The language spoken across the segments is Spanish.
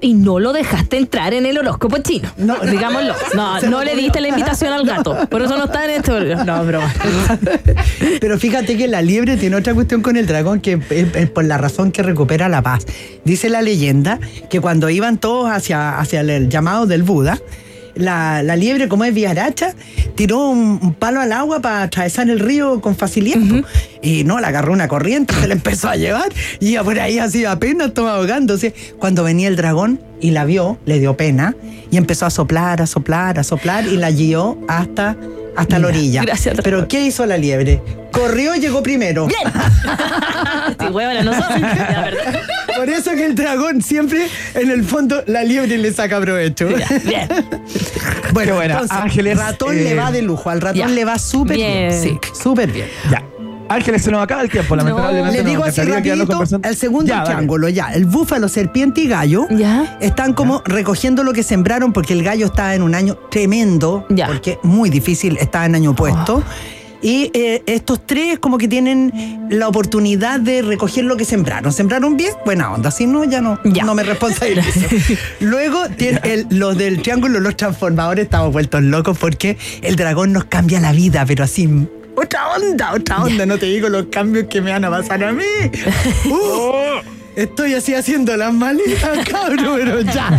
y no lo dejaste entrar en el horóscopo chino. No, digámoslo. No, no le diste la invitación al gato. Por eso no está en este No, broma. Pero fíjate que la liebre tiene otra cuestión con el dragón que es, por la razón que recupera la paz. Dice la leyenda que cuando iban todos hacia, hacia el llamado del Buda, la, liebre, como es viaracha, tiró un, palo al agua para atravesar el río con facilidad. Y no, la agarró una corriente, se la empezó a llevar y por ahí así apenas estaba ahogándose. Cuando venía el dragón y la vio, le dio pena y empezó a soplar, a soplar, a soplar y la guió hasta hasta la orilla. Gracias. Pero ¿qué hizo la liebre? Corrió y llegó primero. Bien. sí, huevona, no verdad. Por eso que el dragón siempre, en el fondo, la liebre le saca provecho. Bien. bueno, bueno, entonces, Ángeles, ratón le va de lujo, al ratón le va súper bien. Sí, súper bien. Ya. Ángeles, se nos acaba el tiempo, lamentablemente. le digo así rapidito, el segundo triángulo, ya. El búfalo, serpiente y gallo ya. están como recogiendo lo que sembraron porque el gallo está en un año tremendo, ya. porque muy difícil, está en año puesto. Oh. Y eh, estos tres como que tienen la oportunidad de recoger lo que sembraron. ¿Sembraron bien? Buena onda. Si no, ya no, no me responsabilizo. Luego, tiene los del triángulo, los transformadores, estamos vueltos locos porque el dragón nos cambia la vida, pero así otra onda, otra onda. No te digo los cambios que me van a pasar a mí. Uh, estoy así haciendo las maletas, cabrón, pero ya.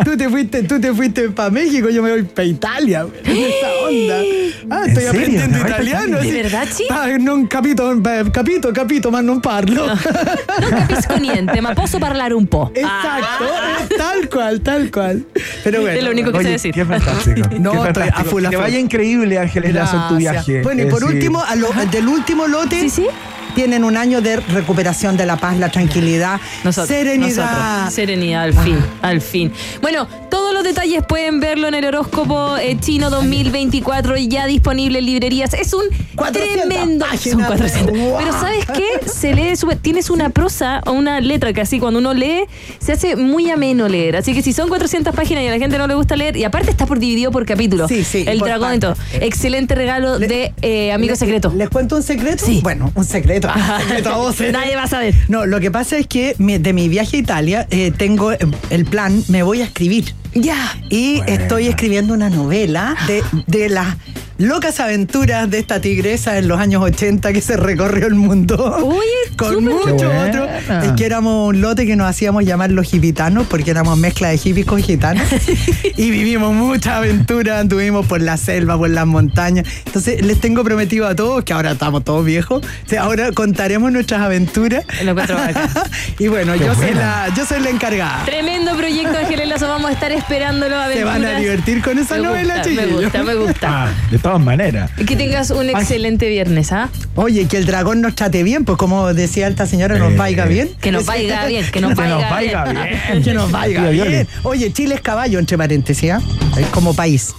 tú te fuiste, tú te fuiste para México, yo me voy para Italia. Esa onda. Ah, estoy aprendiendo italiano. ¿De verdad, sí? Ah, non capito, capito, capito, ma non parlo. No, non capisco niente, ma posso parlare un po'. Exacto, ah. tal cual, tal cual. Pero bueno. Es lo único que sé decir. Qué fantástico. No, qué fantástico. A full, a full. Que vaya increíble, Ángeles Lazo, en tu viaje. Bueno, y por eh, último, a lo, del último lote. Sí, sí tienen un año de recuperación de la paz, la tranquilidad, serenidad. Serenidad, al fin, al fin. Bueno, todos los detalles pueden verlo en el horóscopo eh, chino 2024, ya disponible en librerías. Es un tremendo. Son 400. Pero ¿sabes qué? Se lee, tienes una prosa o una letra que así cuando uno lee se hace muy ameno leer. Así que si son 400 páginas y a la gente no le gusta leer, y aparte está por dividido por capítulo. Sí, sí. El dragón y todo. Excelente regalo de eh, Amigo Secreto. ¿Les cuento un secreto? Sí. Bueno, un secreto Nadie va a saber. No, lo que pasa es que de mi viaje a Italia eh, tengo el plan, me voy a escribir. Ya. Y estoy escribiendo una novela de, de la locas aventuras de esta tigresa en los años 80 que se recorrió el mundo. Uy, con muchos otros. Es que éramos un lote que nos hacíamos llamar los gitanos porque éramos mezcla de hippies con gitanos. y vivimos muchas aventuras, anduvimos por la selva, por las montañas. Entonces les tengo prometido a todos, que ahora estamos todos viejos, ahora contaremos nuestras aventuras. y bueno, yo soy, la, yo soy la encargada. Tremendo proyecto, Ángeles Lazo, vamos a estar esperándolo. Se van a divertir con esa novela, chicos. Me gusta, me gusta. Ah, todas maneras. Que tengas un excelente viernes, ¿ah? Oye, que el dragón nos trate bien, pues como decía esta señora, nos vaya bien. Que nos vaya bien, que nos vaya bien. Que nos vaya bien. Oye, Chile es caballo, entre paréntesis, ¿ah? Es como país.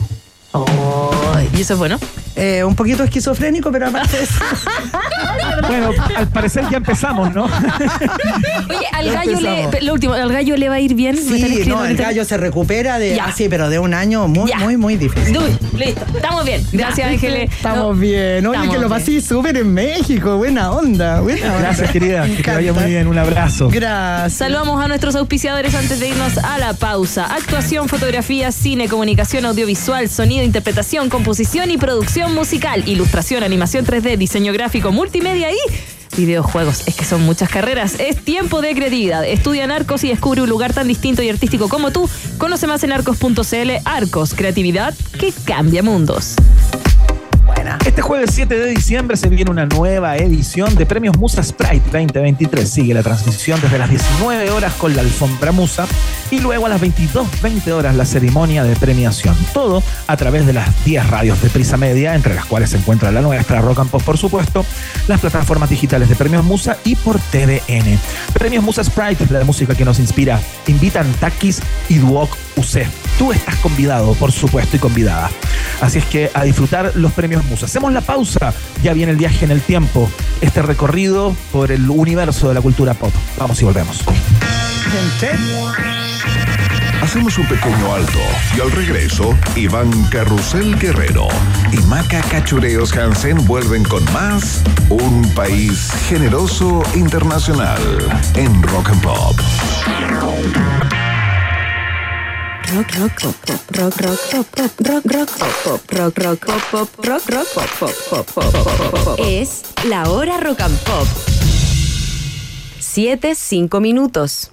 Oh, ¿Y eso es bueno? Eh, un poquito esquizofrénico, pero aparte de eso. bueno, al parecer ya empezamos, ¿no? Oye, al gallo le, lo último, al gallo le va a ir bien. Sí, no, el gallo se recupera de así, pero de un año muy, muy, muy difícil. listo, estamos bien. Gracias, Ángeles. Estamos bien. Oye, que lo pasé súper en México. Buena onda, buena onda. Gracias, querida. Que te vaya muy bien. Un abrazo. Gracias. Saludamos a nuestros auspiciadores antes de irnos a la pausa. Actuación, fotografía, cine, comunicación audiovisual, sonido, interpretación, composición y producción musical, ilustración, animación 3D, diseño gráfico, multimedia y videojuegos. Es que son muchas carreras. Es tiempo de creatividad. Estudia en Arcos y descubre un lugar tan distinto y artístico como tú. Conoce más en arcos.cl. Arcos, creatividad que cambia mundos. Este jueves 7 de diciembre se viene una nueva edición de Premios Musa Sprite 2023. Sigue la transmisión desde las 19 horas con la alfombra Musa y luego a las 22.20 horas la ceremonia de premiación. Todo a través de las 10 radios de Prisa Media, entre las cuales se encuentra la nuestra Rock and por supuesto, las plataformas digitales de Premios Musa y por TVN. Premios Musa Sprite, la música que nos inspira, invitan Takis y Duoc UC. Tú estás convidado, por supuesto, y convidada. Así es que a disfrutar los premios Musa. Hacemos la pausa, ya viene el viaje en el tiempo, este recorrido por el universo de la cultura pop. Vamos y volvemos. Hacemos un pequeño alto y al regreso, Iván Carrusel Guerrero y Maca Cachureos Hansen vuelven con más Un País Generoso Internacional en Rock and Pop. Rock, rock, pop, pop, rock, rock, pop, rock, rock, pop, pop, rock, rock, pop, pop, rock, rock, pop, pop, pop, pop, pop. Es la hora rock and pop. Siete, cinco minutos.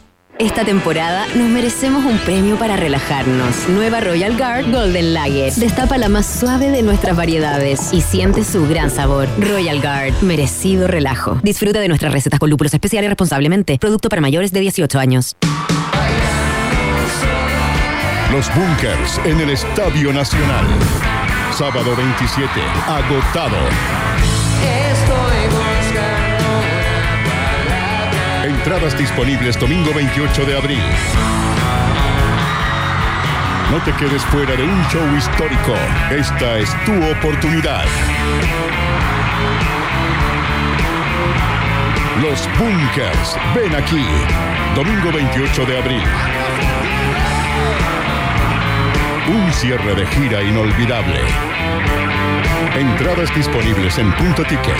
Esta temporada nos merecemos un premio para relajarnos. Nueva Royal Guard Golden Lager. Destapa la más suave de nuestras variedades y siente su gran sabor. Royal Guard, merecido relajo. Disfruta de nuestras recetas con lúpulos especiales responsablemente. Producto para mayores de 18 años. Los Bunkers en el Estadio Nacional. Sábado 27, agotado. Entradas disponibles domingo 28 de abril. No te quedes fuera de un show histórico. Esta es tu oportunidad. Los Bunkers. Ven aquí. Domingo 28 de abril. Un cierre de gira inolvidable. Entradas disponibles en punto ticket.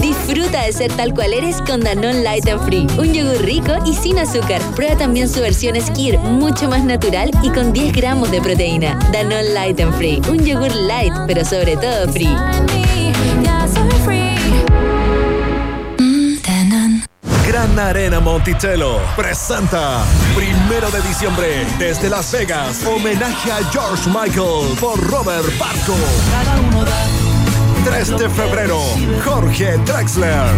Disfruta de ser tal cual eres con Danone Light and Free. Un yogur rico y sin azúcar. Prueba también su versión Skir, mucho más natural y con 10 gramos de proteína. Danone Light and Free. Un yogur light, pero sobre todo free. Gran Arena Monticello presenta primero de diciembre desde Las Vegas homenaje a George Michael por Robert Barco. Cada uno da 3 de febrero, Jorge Drexler.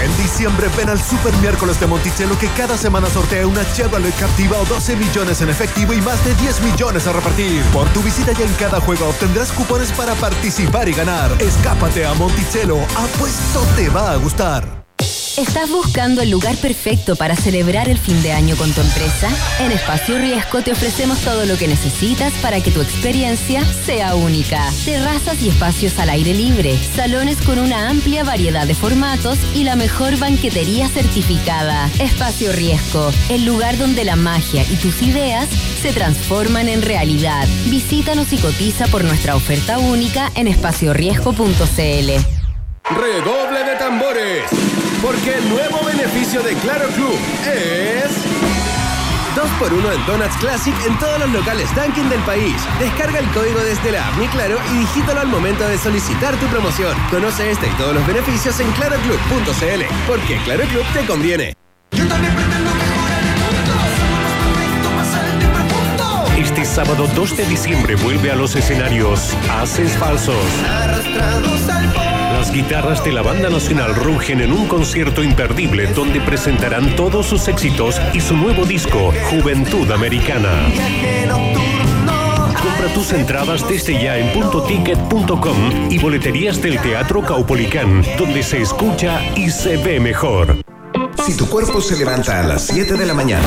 En diciembre ven al Super Miércoles de Monticello que cada semana sortea una Chevrolet Captiva o 12 millones en efectivo y más de 10 millones a repartir. Por tu visita ya en cada juego obtendrás cupones para participar y ganar. Escápate a Monticello, apuesto te va a gustar. ¿Estás buscando el lugar perfecto para celebrar el fin de año con tu empresa? En Espacio Riesgo te ofrecemos todo lo que necesitas para que tu experiencia sea única. Terrazas y espacios al aire libre, salones con una amplia variedad de formatos y la mejor banquetería certificada. Espacio Riesgo, el lugar donde la magia y tus ideas se transforman en realidad. Visítanos y cotiza por nuestra oferta única en espacioriesgo.cl. Redoble de tambores porque el nuevo beneficio de Claro Club es... 2x1 en Donuts Classic en todos los locales Dunkin' del país. Descarga el código desde la app Mi Claro y digítalo al momento de solicitar tu promoción. Conoce este y todos los beneficios en claroclub.cl, porque Claro Club te conviene. Yo también pretendo Este sábado 2 de diciembre vuelve a los escenarios Haces Falsos. Arrastrados al las guitarras de la banda nacional rugen en un concierto imperdible donde presentarán todos sus éxitos y su nuevo disco, Juventud Americana. Compra tus entradas desde ya en puntoticket.com y boleterías del Teatro Caupolicán, donde se escucha y se ve mejor. Si tu cuerpo se levanta a las 7 de la mañana,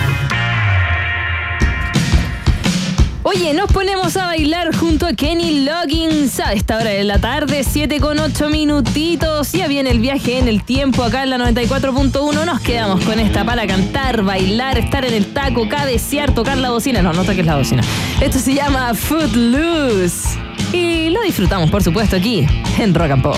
Oye, nos ponemos a bailar junto a Kenny Loggins a esta hora de la tarde, 7 con 8 minutitos. Ya viene el viaje en el tiempo acá en la 94.1. Nos quedamos con esta para cantar, bailar, estar en el taco, cabecear, tocar la bocina. No, no toques la bocina. Esto se llama Footloose. Y lo disfrutamos, por supuesto, aquí en Rock and Pop.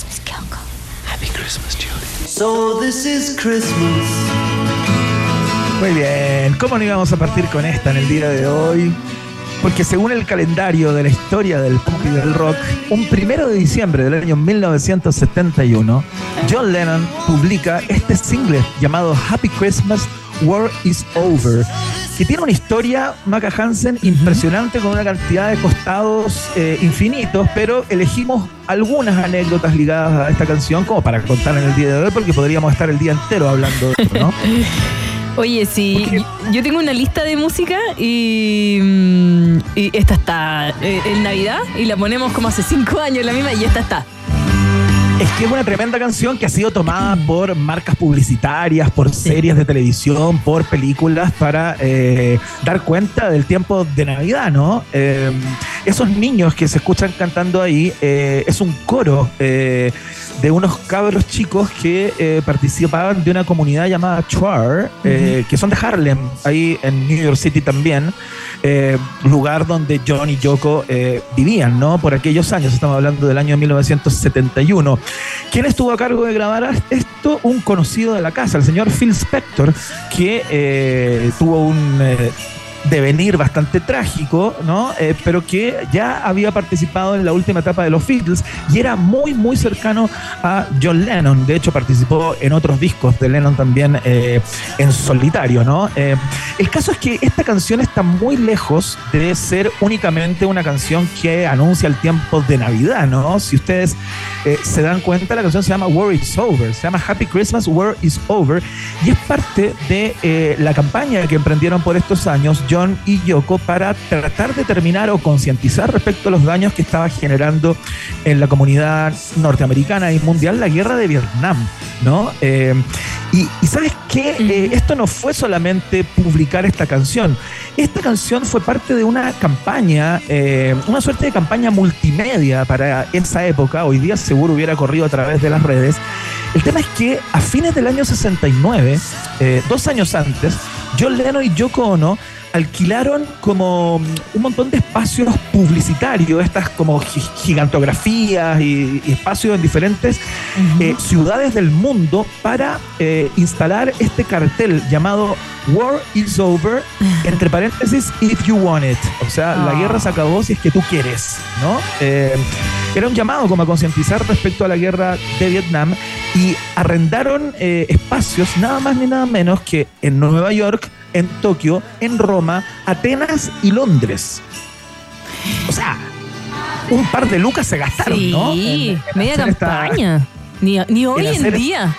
So this is Christmas. Muy bien, ¿cómo no íbamos a partir con esta en el día de hoy? Porque según el calendario de la historia del pop y del rock, un primero de diciembre del año 1971, John Lennon publica este single llamado Happy Christmas, War is Over, que tiene una historia, Maca Hansen, impresionante, con una cantidad de costados eh, infinitos, pero elegimos algunas anécdotas ligadas a esta canción como para contar en el día de hoy, porque podríamos estar el día entero hablando de esto, ¿no? Oye, sí, yo tengo una lista de música y, mm, y esta está eh, en Navidad y la ponemos como hace cinco años la misma y esta está. Es que es una tremenda canción que ha sido tomada por marcas publicitarias, por series de televisión, por películas para eh, dar cuenta del tiempo de Navidad, ¿no? Eh, esos niños que se escuchan cantando ahí eh, es un coro de unos cabros chicos que participaban de una comunidad llamada Chuar, que son de Harlem, ahí en New York City también. Eh, lugar donde John y Yoko eh, vivían, ¿no? Por aquellos años, estamos hablando del año 1971. ¿Quién estuvo a cargo de grabar esto? Un conocido de la casa, el señor Phil Spector, que eh, tuvo un devenir bastante trágico, ¿no? Eh, pero que ya había participado en la última etapa de los Beatles y era muy, muy cercano a John Lennon. De hecho, participó en otros discos de Lennon también eh, en solitario, ¿no? Eh, el caso es que esta canción está muy lejos de ser únicamente una canción que anuncia el tiempo de Navidad, ¿no? Si ustedes se dan cuenta, la canción se llama War is Over, se llama Happy Christmas, War is Over, y es parte de la campaña que emprendieron por estos años John y Yoko para tratar de terminar o concientizar respecto a los daños que estaba generando en la comunidad norteamericana y mundial la guerra de Vietnam, ¿no? Eh, y, sabes qué, eh, esto no fue solamente publicar esta canción, esta canción fue parte de una campaña, eh, una suerte de campaña multimedia para esa época, hoy día seguro hubiera corrido a través de las redes. El tema es que a fines del año 69, dos años antes, John Lennon y Yoko Ono alquilaron como un montón de espacios publicitarios, estas como gigantografías y, espacios en diferentes eh, ciudades del mundo para eh, instalar este cartel llamado War is over, entre paréntesis, if you want it. O sea, la guerra se acabó si es que tú quieres, ¿no? Eh, era un llamado como a concientizar respecto a la guerra de Vietnam y arrendaron espacios nada más ni nada menos que en Nueva York, en Tokio, en Roma, Atenas y Londres. O sea, un par de lucas se gastaron, ¿no? Sí, media campaña. ni, hoy en, día.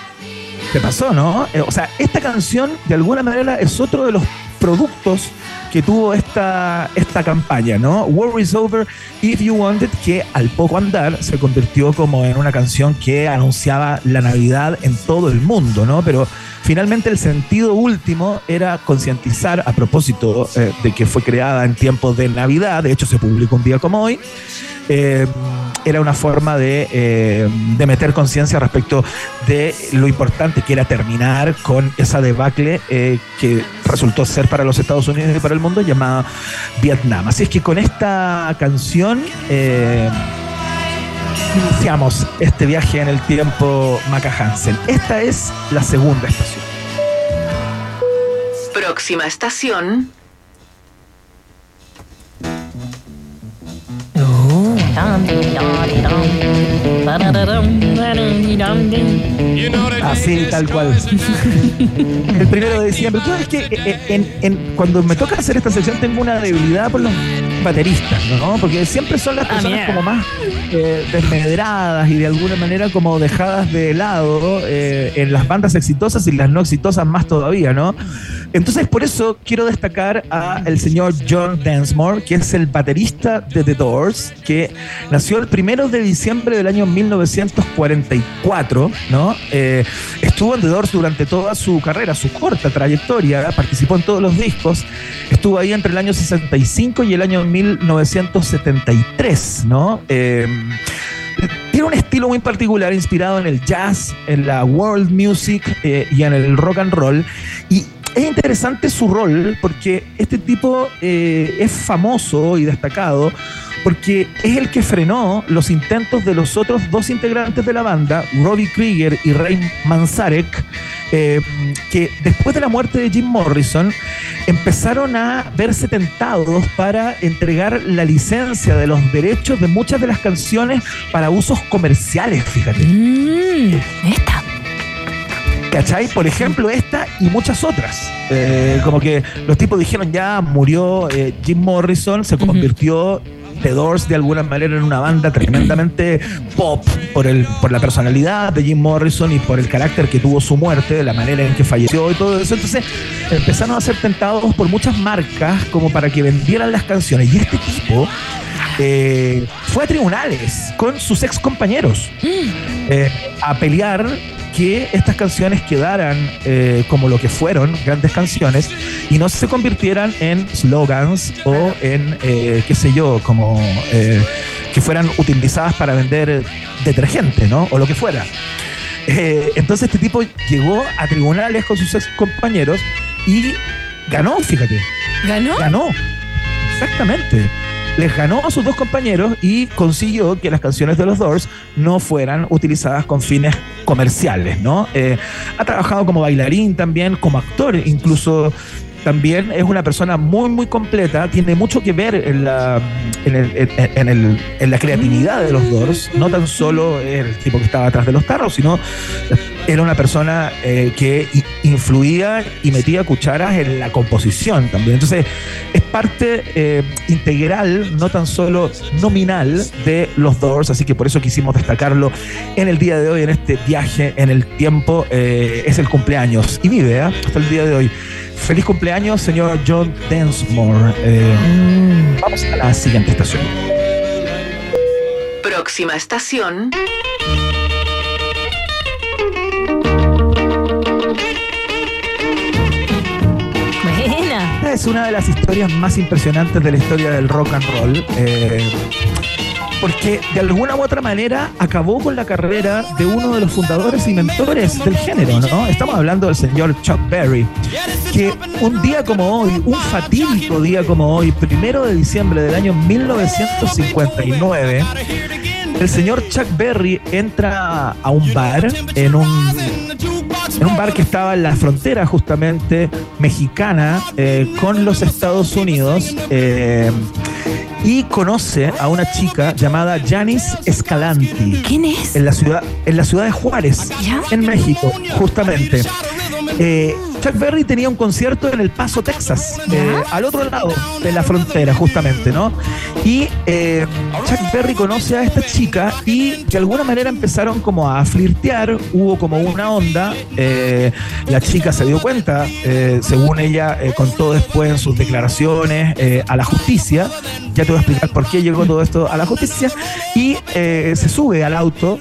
¿Qué pasó, no? Eh, o sea, esta canción, de alguna manera, es otro de los productos que tuvo esta, esta campaña, ¿no? War is over if you want it, que al poco andar se convirtió como en una canción que anunciaba la Navidad en todo el mundo, ¿no? Pero Finalmente el sentido último era concientizar a propósito eh, de que fue creada en tiempos de Navidad, de hecho se publicó un día como hoy, eh, era una forma de, eh, de meter conciencia respecto de lo importante que era terminar con esa debacle que resultó ser para los Estados Unidos y para el mundo llamada Vietnam. Así es que con esta canción iniciamos este viaje en el tiempo Maca Hansen. Esta es la segunda estación. Próxima estación. Así, tal cual. El primero de diciembre. Tú que eh, eh, cuando me toca hacer esta sección tengo una debilidad por los bateristas, ¿no? Porque siempre son las ah, personas como más eh, desmedradas y de alguna manera como dejadas de lado en las bandas exitosas y las no exitosas más todavía, ¿no? Entonces, por eso quiero destacar a el señor John Densmore, que es el baterista de The Doors, que nació el primero de diciembre del año 1944, ¿no? Eh, estuvo en The Doors durante toda su carrera, su corta trayectoria, participó en todos los discos, estuvo ahí entre el año 65 y el año 1973, ¿no? Eh, tiene un estilo muy particular inspirado en el jazz, en la world music eh, y en el rock and roll. Y es interesante su rol porque este tipo eh, es famoso y destacado porque es el que frenó los intentos de los otros dos integrantes de la banda, Robbie Krieger y Ray Manzarek, eh, que después de la muerte de Jim Morrison empezaron a verse tentados para entregar la licencia de los derechos de muchas de las canciones para usos comerciales, fíjate. Mm, esta. ¿Cachai? Por ejemplo, esta y muchas otras. Eh, como que los tipos dijeron ya murió eh, Jim Morrison, se convirtió The Doors de alguna manera en una banda tremendamente pop por, el, por la personalidad de Jim Morrison y por el carácter que tuvo su muerte, de la manera en que falleció y todo eso. Entonces empezaron a ser tentados por muchas marcas como para que vendieran las canciones. Y este tipo eh, fue a tribunales con sus ex compañeros eh, a pelear que estas canciones quedaran eh, como lo que fueron, grandes canciones, y no se convirtieran en slogans o en, qué sé yo, como que fueran utilizadas para vender detergente, ¿no? O lo que fuera. entonces este tipo llegó a tribunales con sus ex compañeros y ganó, fíjate. ¿Ganó? Ganó. Exactamente les ganó a sus dos compañeros y consiguió que las canciones de los Doors no fueran utilizadas con fines comerciales, ¿no? Eh, ha trabajado como bailarín también, como actor, incluso también es una persona muy, muy completa, tiene mucho que ver en la, en, la creatividad de los Doors, no tan solo el tipo que estaba atrás de los tarros, sino era una persona eh, que influía y metía cucharas en la composición también. Entonces, es parte eh, integral, no tan solo nominal, de los Doors, así que por eso quisimos destacarlo en el día de hoy, en este viaje en el tiempo. Eh, es el cumpleaños y vive hasta el día de hoy. Feliz cumpleaños, señor John Densmore. Mm. Vamos a la siguiente estación. Próxima estación. es una de las historias más impresionantes de la historia del rock and roll. Eh, porque de alguna u otra manera acabó con la carrera de uno de los fundadores y mentores del género, ¿no? Estamos hablando del señor Chuck Berry, que un día como hoy, un fatídico día como hoy, primero de diciembre del año 1959, el señor Chuck Berry entra a un bar en un en un bar que estaba en la frontera justamente mexicana eh, con los Estados Unidos eh, y conoce a una chica llamada Janice Escalanti. ¿Quién es? En la ciudad, en la ciudad de Juárez, en México, justamente. Eh, Chuck Berry tenía un concierto en El Paso, Texas, eh, al otro lado de la frontera, justamente, ¿no? Y eh, Chuck Berry conoce a esta chica y de alguna manera empezaron como a flirtear, hubo como una onda, la chica se dio cuenta, según ella contó después en sus declaraciones a la justicia, ya te voy a explicar por qué llegó todo esto a la justicia, y se sube al auto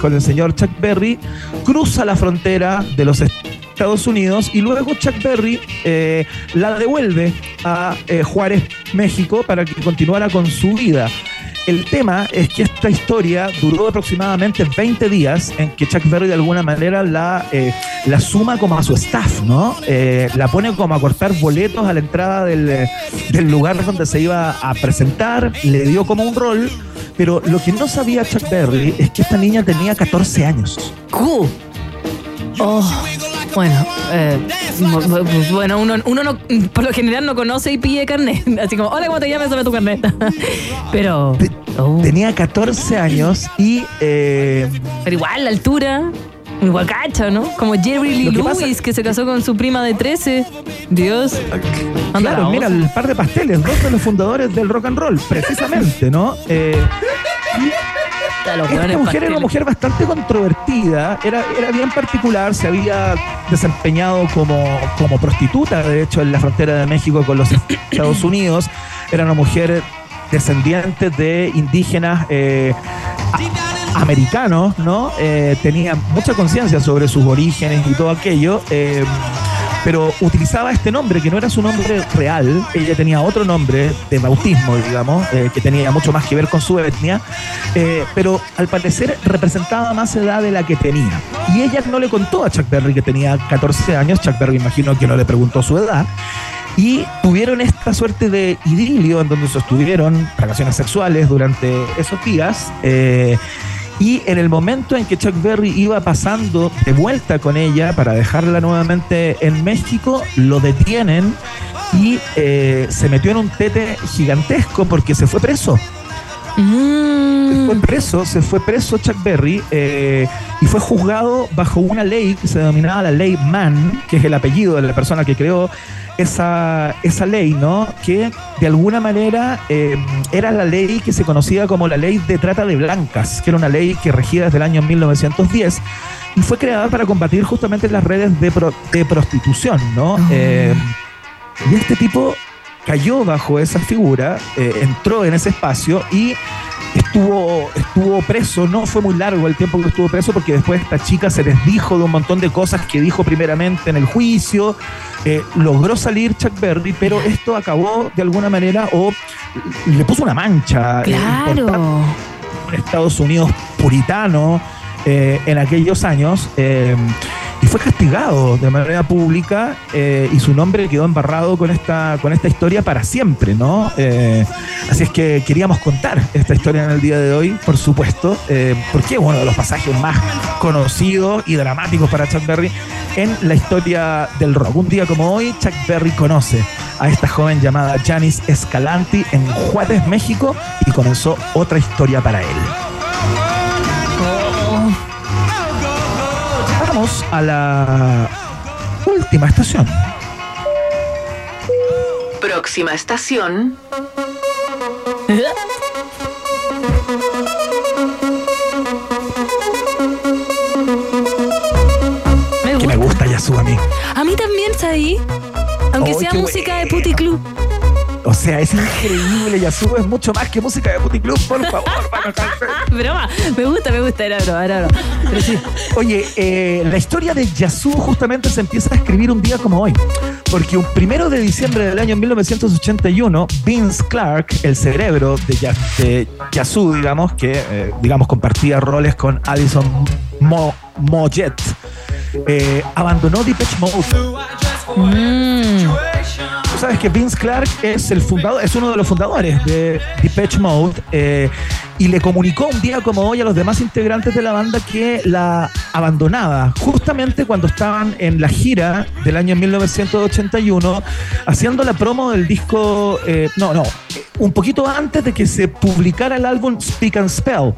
con el señor Chuck Berry, cruza la frontera de los Estados Unidos y luego Chuck Berry eh, la devuelve a eh, Juárez, México, para que continuara con su vida. El tema es que esta historia duró aproximadamente 20 días en que Chuck Berry de alguna manera la, eh, la suma como a su staff, ¿no? la pone como a cortar boletos a la entrada del, lugar donde se iba a presentar, le dio como un rol, pero lo que no sabía Chuck Berry es que esta niña tenía 14 años. ¡Uh! Oh. Bueno, eh, bueno, uno, uno no, por lo general no conoce y pide carnet. Así como, hola, ¿cómo te llamas? Dame tu carnet. Pero. Oh. Tenía 14 años y. Eh, Pero igual, la altura. Igual cacha, ¿no? Como Jerry Lee Lewis, que se casó con su prima de 13. Dios. Claro, mira, el par de pasteles, dos de los fundadores del rock and roll, precisamente, ¿no? Eh, esta mujer era una mujer bastante controvertida, era, era bien particular, se había desempeñado como, como prostituta, de hecho, en la frontera de México con los Estados Unidos. Era una mujer descendiente de indígenas eh, americanos, ¿no? Eh, tenía mucha conciencia sobre sus orígenes y todo aquello. Eh, pero utilizaba este nombre que no era su nombre real, ella tenía otro nombre de bautismo, digamos, eh, que tenía mucho más que ver con su etnia, eh, pero al parecer representaba más edad de la que tenía. Y ella no le contó a Chuck Berry que tenía 14 años, Chuck Berry imagino que no le preguntó su edad, y tuvieron esta suerte de idilio en donde sostuvieron relaciones sexuales durante esos días. Eh, y en el momento en que Chuck Berry iba pasando de vuelta con ella para dejarla nuevamente en México, lo detienen y eh, se metió en un tete gigantesco porque se fue preso. Mm. se fue preso, se fue preso Chuck Berry eh, y fue juzgado bajo una ley que se denominaba la ley Mann, que es el apellido de la persona que creó esa, esa ley, ¿no? Que de alguna manera eh, era la ley que se conocía como la ley de trata de blancas, que era una ley que regía desde el año 1910 y fue creada para combatir justamente las redes de, de prostitución, ¿no? Eh, y este tipo cayó bajo esa figura, eh, entró en ese espacio y estuvo, estuvo preso. No fue muy largo el tiempo que estuvo preso porque después esta chica se les dijo de un montón de cosas que dijo primeramente en el juicio. Eh, logró salir Chuck Berry, pero esto acabó de alguna manera o le puso una mancha. Eh, claro. Estados Unidos puritano en aquellos años y fue castigado de manera pública eh, y su nombre quedó embarrado con esta, con esta historia para siempre, ¿no? Eh, así es que queríamos contar esta historia en el día de hoy, por supuesto, eh, porque es uno de los pasajes más conocidos y dramáticos para Chuck Berry en la historia del rock. Un día como hoy, Chuck Berry conoce a esta joven llamada Janice Escalanti en Juárez, México, y comenzó otra historia para él. A la última estación. Próxima estación. Me gusta. Que me gusta Yasu a mí. A mí también, ahí. Aunque sea música de Puti Club. O sea, es increíble. Yasuo es mucho más que música de Booty Club, por favor. broma, me gusta, me gusta, era broma, era broma. Oye, eh, la historia de Yasuo justamente se empieza a escribir un día como hoy. Porque un primero de diciembre del año 1981, Vince Clark, el cerebro de, de Yazoo, digamos, que eh, digamos compartía roles con Alison Mo Mojet, eh, abandonó Depeche Mode. Mm sabes que Vince Clark es el fundador, es uno de los fundadores de Depeche Mode eh, y le comunicó un día como hoy a los demás integrantes de la banda que la abandonaba, justamente cuando estaban en la gira del año 1981, haciendo la promo del disco, eh, no, no, un poquito antes de que se publicara el álbum Speak and Spell.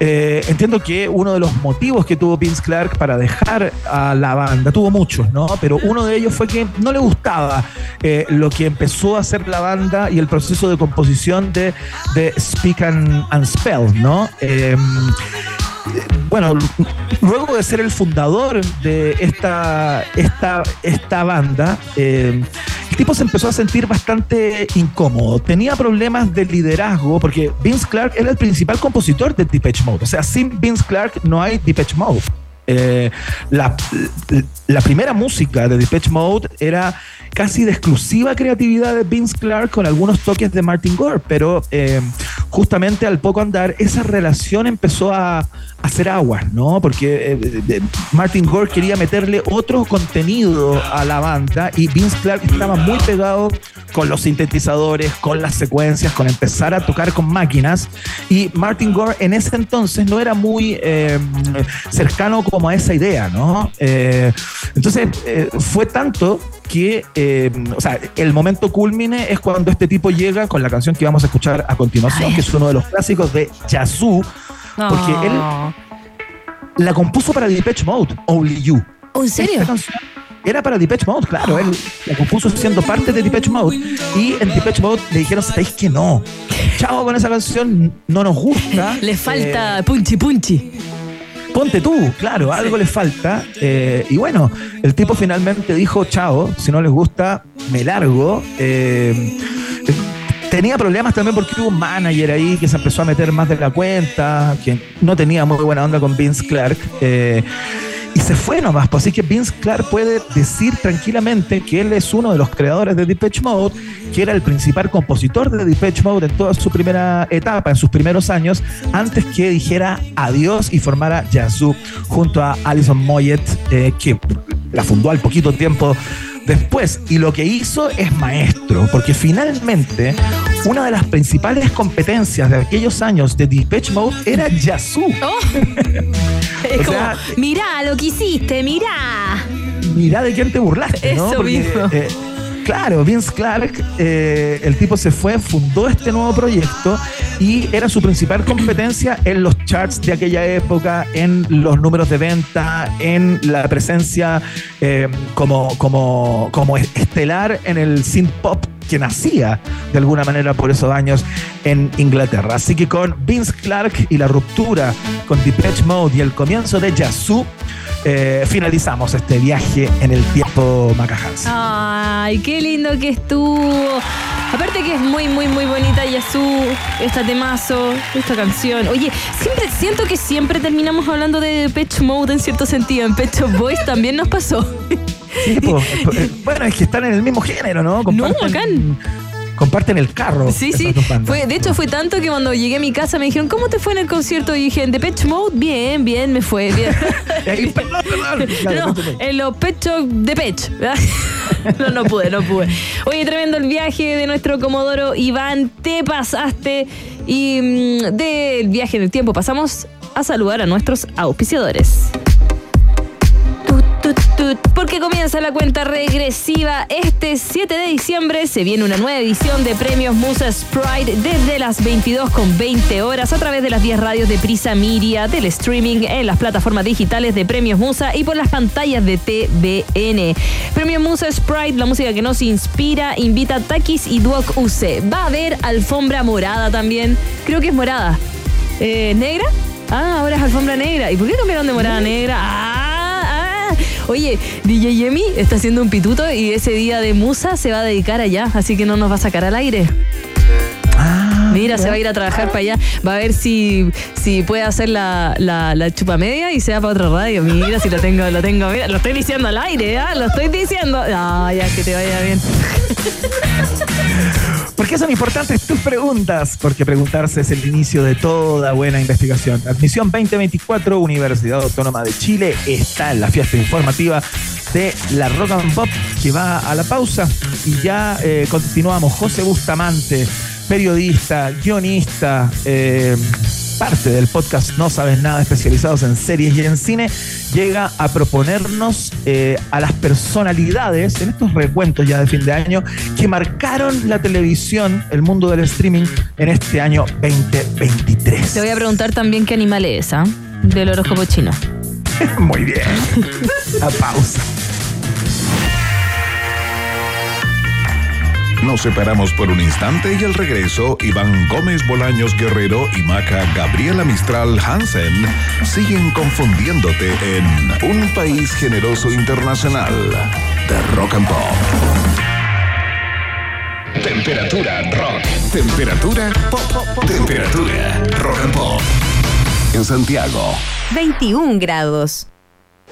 Eh, entiendo que uno de los motivos que tuvo Vince Clark para dejar a la banda, tuvo muchos, ¿no? Pero uno de ellos fue que no le gustaba eh, lo que empezó a hacer la banda y el proceso de composición de, de Speak and, Spell, ¿no? Eh, bueno, luego de ser el fundador de esta, esta, esta banda, eh, el tipo se empezó a sentir bastante incómodo. Tenía problemas de liderazgo porque Vince Clark era el principal compositor de Depeche Mode. O sea, sin Vince Clark no hay Depeche Mode. Eh, la, la, primera música de Depeche Mode era casi de exclusiva creatividad de Vince Clark con algunos toques de Martin Gore, pero eh, justamente al poco andar esa relación empezó a, hacer aguas, ¿no? Porque eh, Martin Gore quería meterle otro contenido a la banda y Vince Clark estaba muy pegado con los sintetizadores, con las secuencias, con empezar a tocar con máquinas y Martin Gore en ese entonces no era muy eh, cercano como a esa idea, ¿no? entonces fue tanto que, eh, o sea, el momento culmine es cuando este tipo llega con la canción que vamos a escuchar a continuación, que es uno de los clásicos de Yazoo, porque él la compuso para Depeche Mode, Only You. ¿Oh, ¿En serio? era para Depeche Mode, claro. Él la compuso siendo parte de Depeche Mode. Y en Depeche Mode le dijeron, ¿sabéis que no? Chao con esa canción, no nos gusta. Le falta eh, punchi punchi ponte tú, claro, algo le falta. Eh, y bueno, el tipo finalmente dijo, chao, si no les gusta, me largo. Eh, tenía problemas también porque hubo un manager ahí que se empezó a meter más de la cuenta, que no tenía muy buena onda con Vince Clark. Eh, se fue nomás. Pues así que Vince Clark puede decir tranquilamente que él es uno de los creadores de Depeche Mode, que era el principal compositor de Depeche Mode en toda su primera etapa, en sus primeros años, antes que dijera adiós y formara Yazoo junto a Alison Moyet, eh, que la fundó al poquito tiempo después. Y lo que hizo es maestro, porque finalmente una de las principales competencias de aquellos años de Depeche Mode era Yazoo. Oh. es como, mirá lo que hiciste, mirá. Mirá de quién te burlaste, ¿no? Eso mismo. Eh, claro, Vince Clark, eh, el tipo se fue, fundó este nuevo proyecto y era su principal competencia en los charts de aquella época, en los números de venta, en la presencia eh, como, como, como estelar en el synth pop que nacía de alguna manera por esos años en Inglaterra. Así que con Vince Clark y la ruptura con Depeche Mode y el comienzo de Yazoo, eh, finalizamos este viaje en el tiempo Macajans. Ay, qué lindo que estuvo. Aparte que es muy, muy, muy bonita Yazoo, esta temazo, esta canción. Oye, siempre siento que siempre terminamos hablando de Depeche Mode en cierto sentido. En Pet Boys también nos pasó. Eh, bueno, es que están en el mismo género, ¿no? no, acá comparten el carro. Sí, sí. Fue, de hecho, fue tanto que cuando llegué a mi casa me dijeron, ¿cómo te fue en el concierto? Y dije, en Depeche Mode, bien, bien, me fue, bien. no, en los pechos de Pech. no, no pude, no pude. Oye, tremendo el viaje de nuestro Comodoro Iván, te pasaste. Y mm, del viaje en el tiempo pasamos a saludar a nuestros auspiciadores porque comienza la cuenta regresiva. Este 7 de diciembre se viene una nueva edición de Premios Musa Sprite desde las 22 con 20 horas a través de las 10 radios de Prisa Miria, del streaming en las plataformas digitales de Premios Musa y por las pantallas de TVN. Premios Musa Sprite, la música que nos inspira, invita a Takis y Duoc UC. Va a haber alfombra morada también. Creo que es morada. Eh, ¿Negra? Ah, ahora es alfombra negra. ¿Y por qué cambiaron de morada negra? Ah, Oye, DJ Yemi está haciendo un pituto y ese día de musa se va a dedicar allá, así que no nos va a sacar al aire. Ah, Mira, se va a ir a trabajar para allá. Va a ver si, si puede hacer la, la, chupa media y se va para otra radio. Mira, si lo tengo, lo tengo. Mira, lo estoy diciendo al aire, ¿ah? Lo estoy diciendo. Ah, ya, que te vaya bien. ¿Por qué son importantes tus preguntas? Porque preguntarse es el inicio de toda buena investigación. Admisión 2024, Universidad Autónoma de Chile, está en la fiesta informativa de la Rock and Pop que va a la pausa y ya eh, continuamos. José Bustamante, periodista, guionista, eh, parte del podcast No Sabes Nada, especializados en series y en cine, llega a proponernos eh, a las personalidades en estos recuentos ya de fin de año que marcaron la televisión, el mundo del streaming en este año 2023. Te voy a preguntar también qué animal es, ¿ah? Del horóscopo chino. Muy bien. a pausa. Nos separamos por un instante y al regreso, Iván Gómez Bolaños Guerrero y Maca Gabriela Mistral Hansen siguen confundiéndote en Un País Generoso Internacional de Rock and Pop. Temperatura rock. Temperatura pop. Temperatura rock and pop. En Santiago. 21 grados.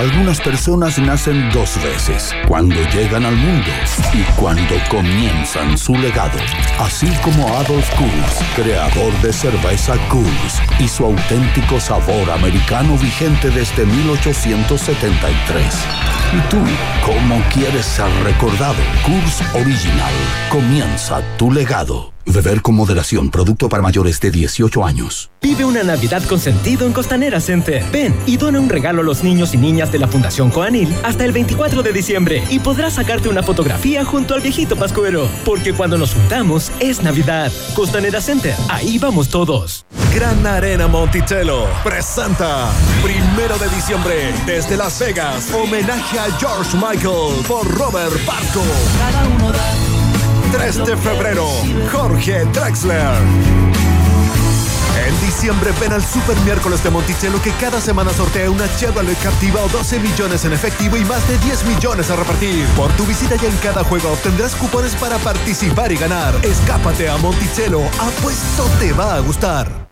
Algunas personas nacen dos veces, cuando llegan al mundo y cuando comienzan su legado. Así como Adolf Kurz, creador de cerveza Kurz y su auténtico sabor americano vigente desde 1873. ¿Y tú, cómo quieres ser recordado? Kurz Original. Comienza tu legado. Beber con moderación, producto para mayores de 18 años. Vive una Navidad con sentido en Costanera Center. Ven y dona un regalo a los niños y niñas de la Fundación Coanil hasta el 24 de diciembre y podrás sacarte una fotografía junto al viejito Pascuero. Porque cuando nos juntamos es Navidad. Costanera Center, ahí vamos todos. Gran Arena Monticello presenta primero de diciembre desde Las Vegas homenaje a George Michael por Robert Barco. Cada uno da 3 de febrero, Jorge Drexler. En diciembre ven al Super Miércoles de Monticello que cada semana sortea una Chevrolet Captiva o 12 millones en efectivo y más de 10 millones a repartir. Por tu visita y en cada juego obtendrás cupones para participar y ganar. Escápate a Monticello, apuesto te va a gustar.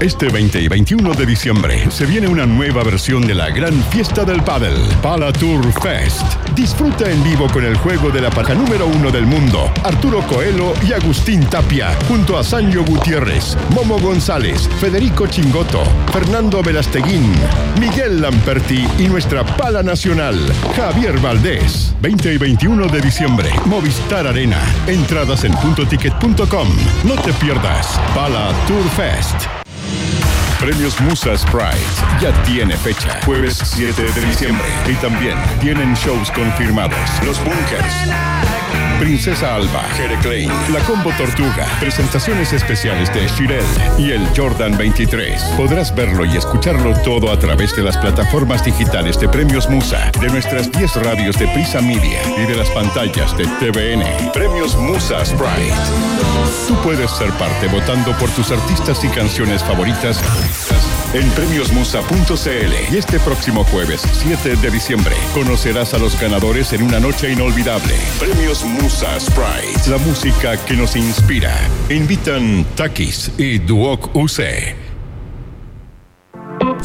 Este 20 y 21 de diciembre se viene una nueva versión de la gran fiesta del paddle, Pala Tour Fest. Disfruta en vivo con el juego de la paja número uno del mundo, Arturo Coelho y Agustín Tapia, junto a Sancho Gutiérrez, Momo González, Federico Chingoto, Fernando Velasteguín, Miguel Lamperti y nuestra pala nacional, Javier Valdés. 20 y 21 de diciembre, Movistar Arena. Entradas en puntoticket.com. No te pierdas, Pala Tour Fest. Premios Musa Sprite ya tiene fecha, jueves 7 de diciembre. Y también tienen shows confirmados. Los Bunkers, Princesa Alba, Jere Klein, La Combo Tortuga, presentaciones especiales de Shirel y el Jordan 23. Podrás verlo y escucharlo todo a través de las plataformas digitales de Premios Musa, de nuestras 10 radios de Prisa Media y de las pantallas de TVN. Premios Musa Sprite. Tú puedes ser parte votando por tus artistas y canciones favoritas en premiosmusa.cl y este próximo jueves 7 de diciembre conocerás a los ganadores en una noche inolvidable. Premios Musa Sprite, la música que nos inspira. Invitan Takis y Duoc UC.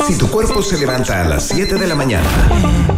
Si tu cuerpo se levanta a las 7 de la mañana,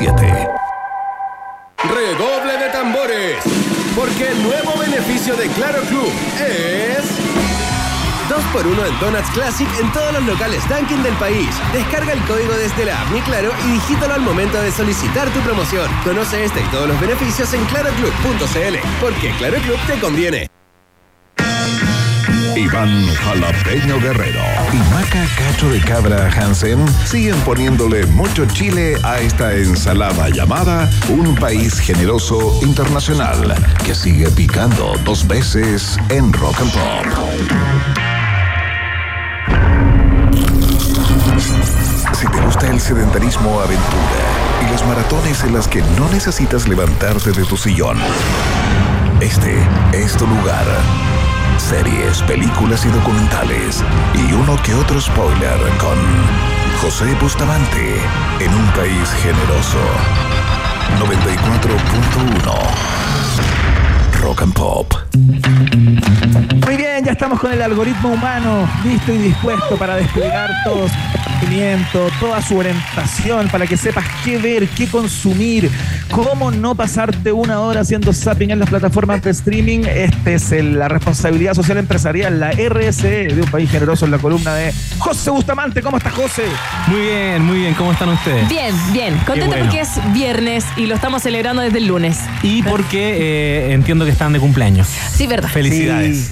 24-7. Redoble de tambores, porque el nuevo beneficio de Claro Club es... 2x1 en Donuts Classic en todos los locales Dunkin' del país. Descarga el código desde la app Claro y digítalo al momento de solicitar tu promoción. Conoce este y todos los beneficios en claroclub.cl, porque Claro Club te conviene. Iván Jalapeño Guerrero y Maca Cacho de Cabra Hansen siguen poniéndole mucho chile a esta ensalada llamada Un País Generoso Internacional que sigue picando dos veces en Rock and Pop. Si te gusta el sedentarismo aventura y las maratones en las que no necesitas levantarte de tu sillón, este es tu lugar series, películas y documentales y uno que otro spoiler con José Bustamante en un país generoso. 94.1 Rock and Pop. Muy bien, ya estamos con el algoritmo humano listo y dispuesto para desplegar todo su conocimiento, toda su orientación para que sepas qué ver, qué consumir, cómo no pasarte una hora haciendo zapping en las plataformas de streaming. Este es el- la responsabilidad social empresarial, la RSE de un país generoso en la columna de José Bustamante. ¿Cómo estás, José? Muy bien, muy bien. ¿Cómo están ustedes? Bien, bien. Contenta bueno. porque es viernes y lo estamos celebrando desde el lunes. Y porque eh, entiendo que están de cumpleaños. Sí, verdad. Felicidades.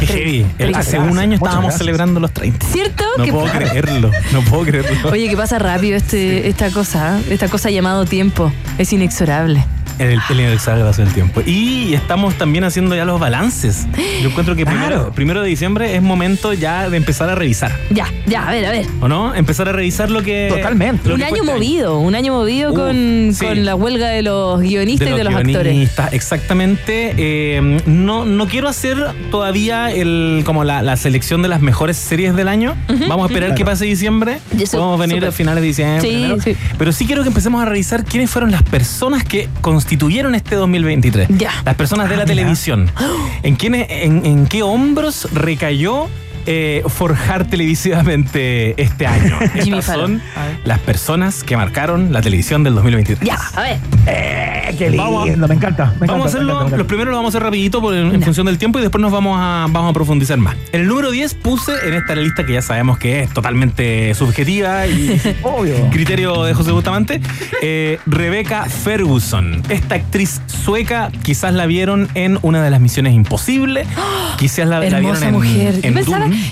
Qué heavy. El- hace un año estábamos celebrando los 30. ¿Cierto? No puedo creerlo. No puedo creerlo. Oye, que pasa rápido este, esta cosa, ¿eh? esta cosa llamado tiempo. Es inexorable. En el, el exageración del tiempo. Y estamos también haciendo ya los balances. Yo encuentro que primero, primero de diciembre es momento ya de empezar a revisar. Ya, ya, a ver, a ver. ¿O no? Empezar a revisar lo que. Totalmente. lo Un que fue año este movido, un año movido Uh, con, sí. con la huelga de los guionistas y de los actores. guionistas, Exactamente. Eh, no, no quiero hacer todavía el, como la, la selección de las mejores series del año. Vamos a esperar ujú. que pase diciembre. Vamos a venir a finales de diciembre. Sí, sí. Pero sí quiero que empecemos a revisar quiénes fueron las personas que constituyeron este 2023. Ya. Las personas de Ah, la mira. televisión. ¿En, quiénes, en, en qué hombros recayó eh, forjar televisivamente este año? Jimmy Estas Fallon. son las personas que marcaron la televisión del 2023. Ya, a ver. Eh, qué lindo, Vamos- me encanta. Me encanta, Vamos a me hacerlo, encanta, me los primeros lo vamos a hacer rapidito por- en, en función del tiempo y después nos vamos a, vamos a profundizar más. En el número 10 puse en esta lista que ya sabemos que es totalmente subjetiva y Obvio. criterio de José Bustamante, eh, Rebecca Ferguson. Esta actriz sueca quizás la vieron en una de las misiones imposibles, quizás la, la vieron en, mujer. En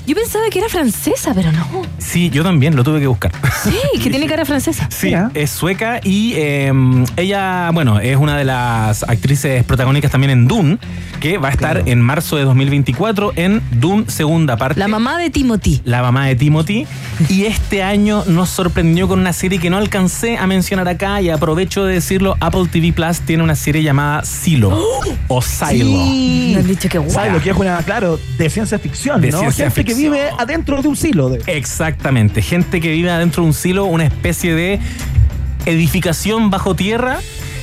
Yo pensaba que era francesa, pero no. Sí, yo también lo tuve que buscar. Sí, que tiene cara francesa. Sí, es sueca y em, ella, bueno, es una de las actrices protagónicas también en Dune, que va a estar en marzo de 2024 en Dune segunda parte. La mamá de Timothy. La mamá de Timothy. y este año nos sorprendió con una serie que no alcancé a mencionar acá y aprovecho de decirlo, Apple TV Plus tiene una serie llamada Silo o Silo. Me han dicho que guay. Silo, que es una, claro, de ciencia ficción, De ¿no? ciencia Gente que vive adentro de un silo. de- Exactamente, gente que vive adentro de un silo, una especie de edificación bajo tierra.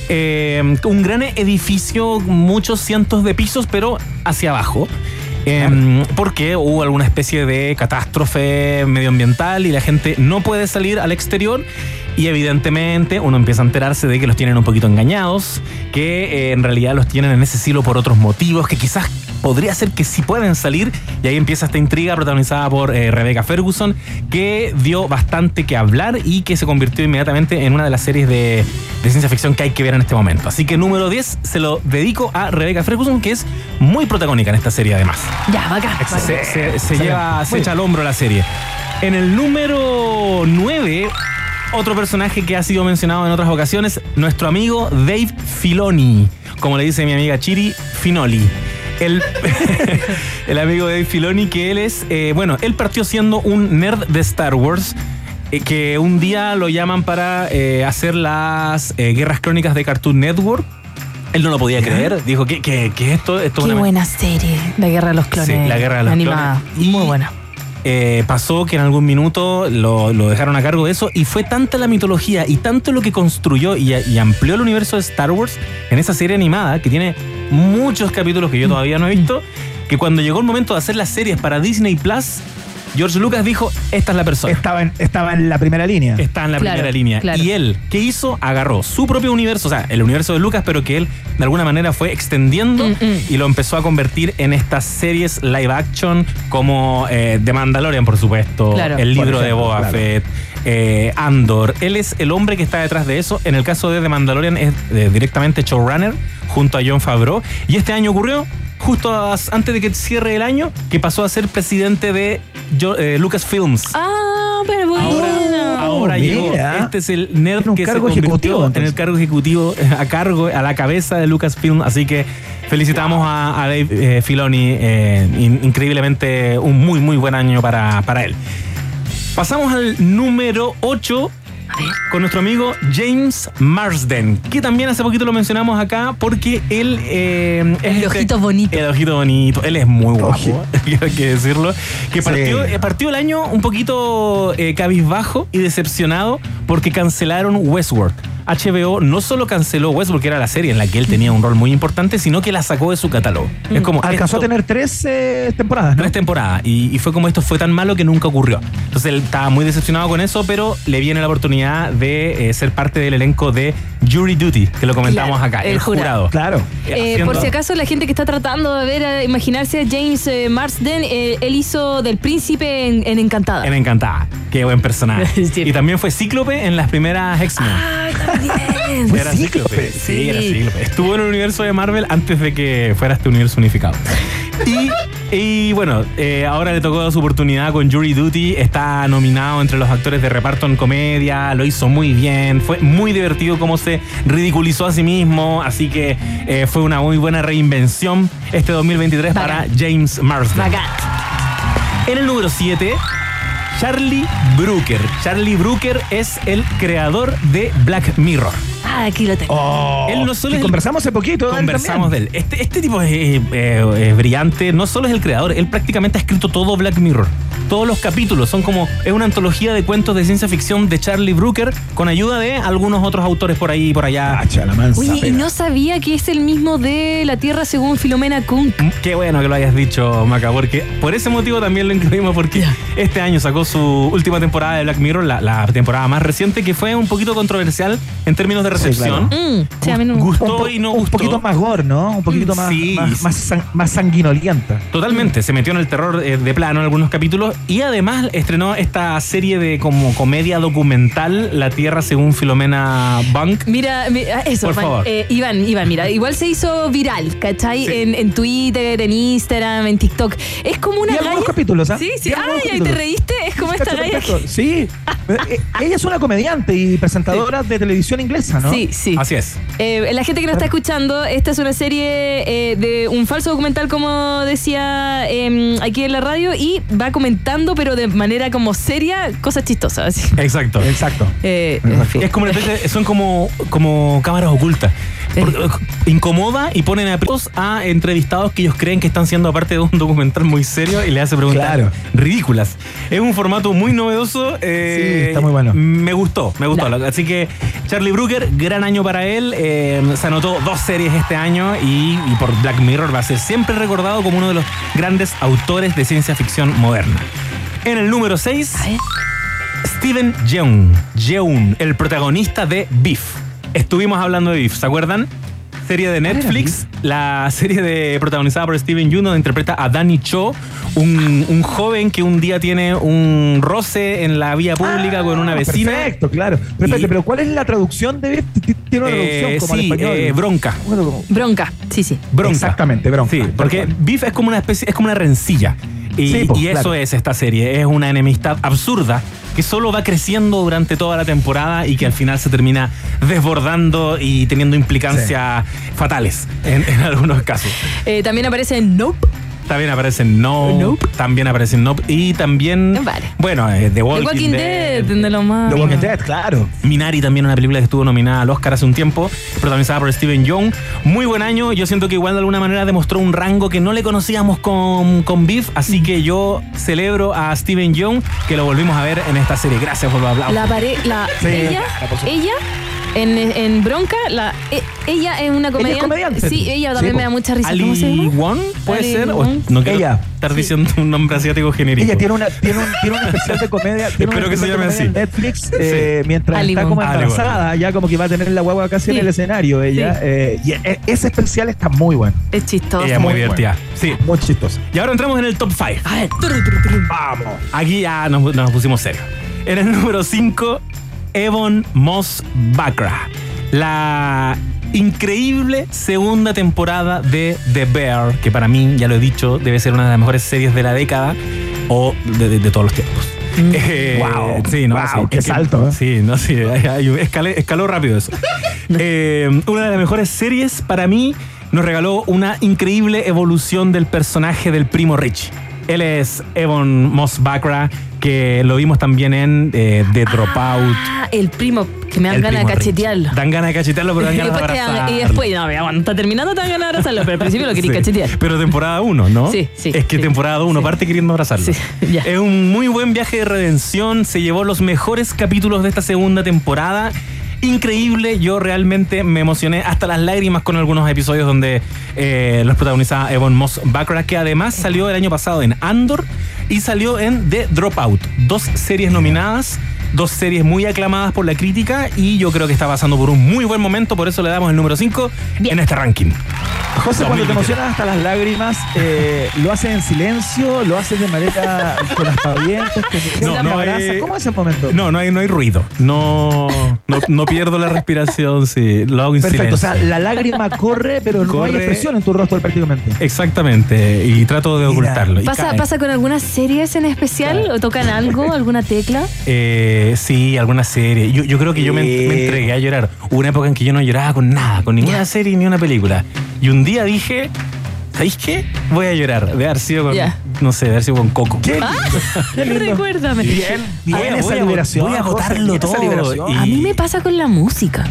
eh, un gran edificio, muchos cientos de pisos, pero hacia abajo. Eh, porque hubo alguna especie de catástrofe medioambiental y la gente no puede salir al exterior y evidentemente uno empieza a enterarse de que los tienen un poquito engañados, que eh, en realidad los tienen en ese silo por otros motivos, que quizás podría ser que sí pueden salir y ahí empieza esta intriga protagonizada por eh, Rebecca Ferguson que dio bastante que hablar y que se convirtió inmediatamente en una de las series de, de ciencia ficción que hay que ver en este momento. Así que número 10 se lo dedico a Rebecca Ferguson que es muy protagónica en esta serie además. Ya, bacán. Se, se- se lleva, se echa al hombro la serie. En el número 9, otro personaje que ha sido mencionado en otras ocasiones, nuestro amigo Dave Filoni, como le dice mi amiga Chiri, Finoli. El, el amigo Dave Filoni, que él es, eh, bueno, él partió siendo un nerd de Star Wars. eh, que un día lo llaman para eh, hacer las guerras crónicas de Cartoon Network. Él no lo podía creer. Dijo, ¿qué, qué, qué es esto? Esto es Qué una- buena serie. La Guerra de los Clones. Sí, La Guerra de los Animada. Muy buena. Eh, pasó que en algún minuto lo, dejaron a cargo de eso y fue tanta la mitología y tanto lo que construyó y, y amplió el universo de Star Wars en esa serie animada que tiene muchos capítulos que yo todavía no he visto, que cuando llegó el momento de hacer las series para Disney Plus, George Lucas dijo, esta es la persona. Estaba en, estaba en la primera línea. Está en la Claro, primera línea. claro. Y él, ¿qué hizo? Agarró su propio universo, o sea, el universo de Lucas, pero que él de alguna manera fue extendiendo y lo empezó a convertir en estas series live action como eh, The Mandalorian, por supuesto, Claro. el Por libro de Boba claro. Fett, eh, Andor. Él es el hombre que está detrás de eso. En el caso de The Mandalorian es eh, directamente showrunner junto a John Favreau. Y este año ocurrió justo antes de que cierre el año, que pasó a ser presidente de eh, Lucasfilms. Ah, pero bueno. Ahora llegó. mira. Este es el nerd que se cargo convirtió ejecutivo, en el cargo ejecutivo, eh, a cargo, a la cabeza de Lucasfilm. Así que felicitamos a, a Dave eh, Filoni. eh, in- increíblemente un muy, muy buen año para, para él. Pasamos al número 8 con nuestro amigo James Marsden, que también hace poquito lo mencionamos acá porque él eh, es El ojito bonito. El ojito bonito. Él es muy guapo, hay que decirlo. Que Sí. partió, eh, partió el año un poquito eh, cabizbajo y decepcionado porque cancelaron Westworld. HBO no solo canceló Westworld, que era la serie en la que él tenía un rol muy importante, sino que la sacó de su catálogo. Es como Alcanzó esto- a tener tres eh, temporadas, ¿no? Tres temporadas. Y, y fue como esto fue tan malo que nunca ocurrió. Entonces él estaba muy decepcionado con eso, pero le viene la oportunidad de eh, ser parte del elenco de Jury Duty, que lo comentamos Claro, acá, el el, jurado. jurado. Claro. Eh, Haciendo- por si acaso la gente que está tratando de ver, a imaginarse a James eh, Marsden, eh, él hizo del príncipe en, en Encantada. En Encantada. Qué buen personaje. Sí. Y también fue Cíclope en las primeras X-Men. Ah, también. Era Cíclope. Sí, era. Cíclope. Estuvo en el universo de Marvel antes de que fuera este universo unificado. Y, y bueno, eh, ahora le tocó su oportunidad con Jury Duty. Está nominado entre los actores de reparto en comedia. Lo hizo muy bien. Fue muy divertido cómo se ridiculizó a sí mismo. Así que eh, fue una muy buena reinvención este 2023 para James Marsden. Bacán. En el número 7, Charlie Brooker. Charlie Brooker es el creador de Black Mirror. Ah, aquí lo tengo. Oh, Él no solo y es el- conversamos hace poquito. Conversamos de él. Este, este tipo es, eh, eh, es brillante, no solo es el creador, él prácticamente ha escrito todo Black Mirror. Todos los capítulos son como, es una antología de cuentos de ciencia ficción de Charlie Brooker con ayuda de algunos otros autores por ahí y por allá. Mansa Oye, y no sabía que es el mismo de La Tierra según Filomena Kunk. Qué bueno que lo hayas dicho, Maca, porque por ese motivo también lo incluimos, porque este año sacó su última temporada de Black Mirror, la, la temporada más reciente, que fue un poquito controversial en términos de recepción recepción. Mm, sí, a mí no- Gustó Un, y no un gustó. poquito más gore, ¿no? Un poquito más, Sí. más, más, san- más sanguinolienta. Totalmente, se metió en el terror eh, de plano en algunos capítulos y además estrenó esta serie de como comedia documental La Tierra según Filomena Bunk. Mira, mi- ah, eso, Por favor. eh, Iván, Iván, mira, igual se hizo viral, ¿cachai? En, en Twitter, en Instagram, en TikTok. Es como una Vi algunos galla- capítulos, ¿ah? Sí, sí. Ay, ahí te reíste. Es como esta galla. Sí. Eh, Ella es una comediante y presentadora de televisión inglesa, ¿no? Sí, sí. Así es. Eh, la gente que nos está escuchando, esta es una serie eh, de un falso documental, como decía eh, aquí en la radio, y va comentando, pero de manera como seria, cosas chistosas. así. Exacto. Exacto. Eh, en fin. Es como una especie- son como, como cámaras ocultas. Eh, incomoda y ponen a, a entrevistados que ellos creen que están siendo parte de un documental muy serio y le hace preguntas Claro. ridículas. Es un formato muy novedoso. eh, Sí, está muy bueno. Me gustó, me gustó. Así que Charlie Brooker, gran año para él. eh, se anotó dos series este año y, y por Black Mirror va a ser siempre recordado como uno de los grandes autores de ciencia ficción moderna. En el número 6, Steven Yeun, Yeun, el protagonista de Beef. Estuvimos hablando de Beef, ¿se acuerdan? Serie de Netflix, la serie de, protagonizada por Steven Yeun, donde interpreta a Danny Cho, un, un joven que un día tiene un roce en la vía pública con una vecina. Ah, Perfecto, claro. Perfecto, pero ¿cuál es la traducción de Tiene una Eh, traducción como al sí, español. eh, bronca. Bronca, sí, sí. Bronca. Exactamente, bronca. Sí, porque Beef es como una especie, es como una rencilla. Y, Sí, po, y eso claro. es esta serie. Es una enemistad absurda que solo va creciendo durante toda la temporada y que al final se termina desbordando y teniendo implicancias fatales en, en algunos casos. Eh, también aparece en Nope. También aparecen No, también aparecen No y también, bueno, eh, The The Walking, Walking Dead. Dead, de lo más. The Walking Dead, claro. Minari también una película que estuvo nominada al Oscar hace un tiempo, protagonizada por Steven Young. Muy buen año, yo siento que igual de alguna manera demostró un rango que no le conocíamos con, con Beef, así que yo celebro a Steven Young que lo volvimos a ver en esta serie. Gracias por los aplausos. La pare la Sí, ella, la ella en, en Bronca, la, e- ella es una comediante. comediante. Sí, ella también Sí, me da mucha risa. Ali ¿Cómo se llama? Won, puede Ali ser. O no quiero Ella. estar diciendo un nombre asiático genérico. Ella tiene, una, tiene, un, tiene un especial de comedia. Tiene Espero que se especial de llame comedia en así. Netflix, eh, mientras Ali está Wong. como Ali Wong. embarazada, ya como que va a tener la guagua casi Sí. en el escenario ella. Sí. eh, y e- ese especial está muy bueno. Es chistoso. Ella es muy Muy divertida. Sí. Muy chistoso. Y ahora entramos en el top 5. A ver, tru, tru, tru. Vamos. Aquí ya nos, nos pusimos serios. En el número 5, Evon Moss Bacra. La increíble segunda temporada de The Bear, que para mí, ya lo he dicho, debe ser una de las mejores series de la década o de, de- de todos los tiempos. Eh, Wow. Sí, no, Wow, sí, qué es que- salto, ¿eh? Sí, no, sí, escalé- escaló rápido eso. Eh, una de las mejores series para mí nos regaló una increíble evolución del personaje del primo Rich. Él es Evan Moss Bacra, que lo vimos también en eh, The Dropout. Ah, el primo, que me dan ganas de cachetearlo. Dan ganas de cachetearlo, pero dan ganas de abrazarlo. y después, no, ya, cuando está terminando te dan ganas de abrazarlo, pero al principio lo quería Sí, cachetear. Pero temporada 1, ¿no? Sí, sí, Es que sí. temporada 1 parte queriendo abrazarlo. Sí, ya. Es un muy buen viaje de redención. Se llevó los mejores capítulos de esta segunda temporada. Increíble, yo realmente me emocioné hasta las lágrimas con algunos episodios donde eh, los protagonizaba Evan Moss Baccarat, que además salió el año pasado en Andor y salió en The Dropout. Dos series nominadas, dos series muy aclamadas por la crítica y yo creo que está pasando por un muy buen momento, por eso le damos el número 5 en este ranking. José, cuando te 2023. emocionas hasta las lágrimas, eh, ¿lo haces en silencio? ¿Lo haces de manera con aspavientos? ¿Te, No, te no abrazas? hay- ¿Cómo es el momento? No, no hay, no hay ruido. No, no, no pierdo la respiración, sí. Lo hago en Perfecto, o sea, la lágrima corre, pero no hay Corre. expresión en tu rostro prácticamente. Exactamente, y trato de ocultarlo. Y ¿Pasa. ¿Pasa con algunas series en especial? ¿O tocan algo, alguna tecla? Eh, sí, alguna serie. Yo, yo creo que yo me, entregué a llorar. Hubo una época en que yo no lloraba con nada, con ninguna serie ni una película. Y un día dije, ¿sabéis qué? Voy a llorar. De haber sido con, no sé, de haber sido con Coco. Qué Ah, recuérdame. Bien, bien Voy a- esa voy liberación. voy a esa todo. Y- A mí me pasa con la música.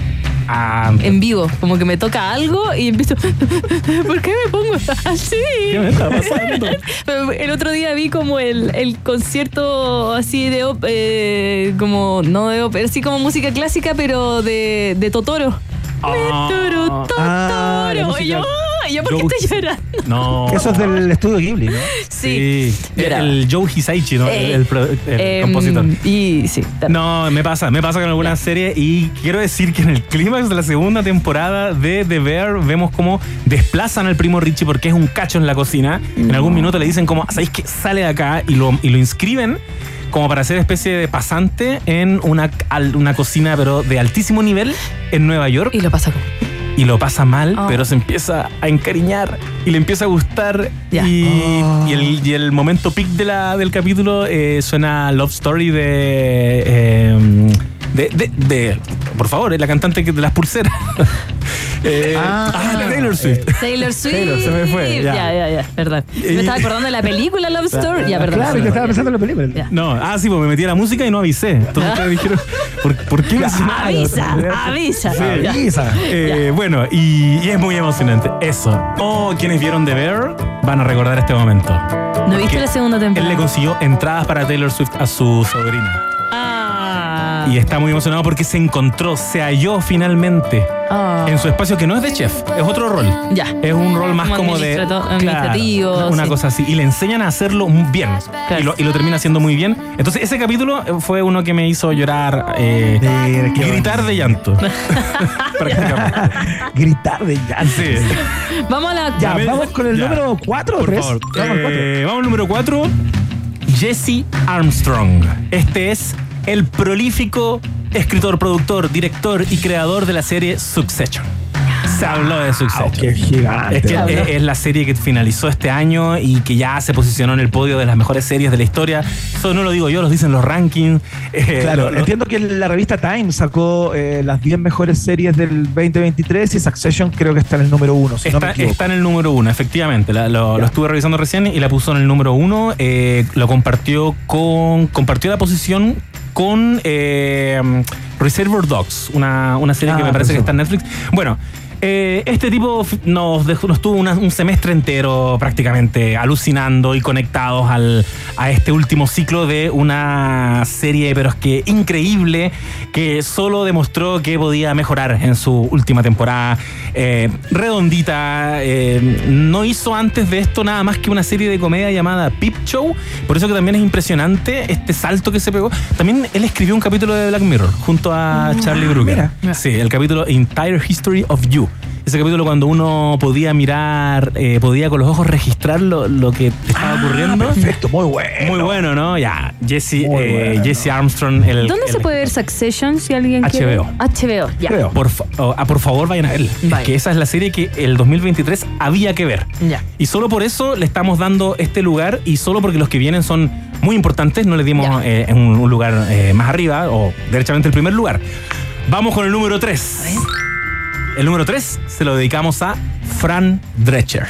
Ah, En vivo, como que me toca algo y empiezo. ¿Por qué me pongo así? ¿Qué me está pasando? El otro día vi como el, el concierto así de op- eh, como no de ópera, así como música clásica, pero de, de Totoro. Ah. Totoro, Ah, Totoro. Y yo, ¿Yo por qué estoy llorando? No. Eso es del estudio Ghibli, ¿no? Sí. el, Lloraba. el Joe Hisaichi, ¿no? Eh, el, el el Em, compositor. Y sí. No, me pasa, me pasa con algunas series y quiero decir que en el clímax de la segunda temporada de The Bear vemos cómo desplazan al primo Richie porque es un cacho en la cocina. En algún minuto le dicen como, ¿sabéis qué? Sale de acá y lo, y lo inscriben como para ser especie de pasante en una, una cocina pero de altísimo nivel en Nueva York. Y lo pasa como. Y lo pasa mal, Oh. pero se empieza a encariñar y le empieza a gustar. Ya. Y, y el, y el momento peak de la, del capítulo eh, suena Love Story de, eh, de, de, de- Por favor, es la cantante que- de las pulseras. Eh, ah, de Taylor Swift. Taylor Swift. Taylor, se me fue, ya. Ya, ya, ya, verdad. Me estaba acordando de la película Love Story. Ya, perdón. Claro, yo estaba pensando en la película. No, ah, sí, pues me metí a la música y no avisé. Entonces ustedes dijeron, ¿por, por qué me Avisa, avisa. Ya. Avisa. Eh, bueno, y, y es muy emocionante. Eso. Oh, quienes vieron The Bear van a recordar este momento. ¿No viste la segunda Él temporada? le consiguió entradas para Taylor Swift a su sobrina. Ah. Y está muy emocionado porque se encontró, se halló finalmente Ah. en su espacio que no es de chef, es otro rol. Ya. Es un rol más Como como, de. claro, una sí. cosa así. Y le enseñan a hacerlo bien. Claro. Y, lo, y lo termina haciendo muy bien. Entonces, ese capítulo fue uno que me hizo llorar, eh, Mira, qué gritar de llanto. Prácticamente. Gritar de llanto. Sí. Vamos a la. Ya, vamos con el ya. número 4 o Por 3. favor. Vamos al cuatro. Eh, vamos al número 4. Jesse Armstrong. Este es el prolífico escritor, productor, director y creador de la serie Succession. Se habló de Succession. Qué gigante. Es que Se habló. es, es la serie que finalizó este año y que ya se posicionó en el podio de las mejores series de la historia. Eso no lo digo yo, lo dicen los rankings. Eh, Claro, entiendo que la revista Time sacó eh, las 10 mejores series del 2023 y Succession creo que está en el número 1, si no me Está, está en el número uno, efectivamente. La- lo, lo estuve revisando recién y la puso en el número uno. Eh, lo compartió con. Compartió la posición con eh, Reservoir Dogs, una, una serie Ah, que me parece que está en Netflix. Bueno. Eh, este tipo nos, dejó, nos tuvo una- un semestre entero prácticamente alucinando y conectados al, a este último ciclo de una serie, pero es que increíble, que solo demostró que podía mejorar en su última temporada. Eh, redondita, eh, no hizo antes de esto nada más que una serie de comedia llamada Peep Show, por eso que también es impresionante este salto que se pegó. También él escribió un capítulo de Black Mirror junto a Charlie Brooker. Sí, el capítulo Entire History of You. Ese capítulo cuando uno podía mirar, eh, podía con los ojos registrar lo, lo que te estaba ocurriendo. Perfecto, muy bueno. Muy bueno, ¿no? Ya, Jesse, eh, bueno. Jesse Armstrong. El, ¿Dónde el- se puede ver Succession si alguien quiere? HBO. HBO, ya. Creo. Por, fa- oh, ah, por favor, vayan a verla. Es que esa es la serie que el 2023 había que ver. Ya. Y solo por eso le estamos dando este lugar y solo porque los que vienen son muy importantes, no le dimos eh, un, un lugar eh, más arriba o derechamente el primer lugar. Vamos con el número 3. El número 3 se lo dedicamos a Fran Drescher,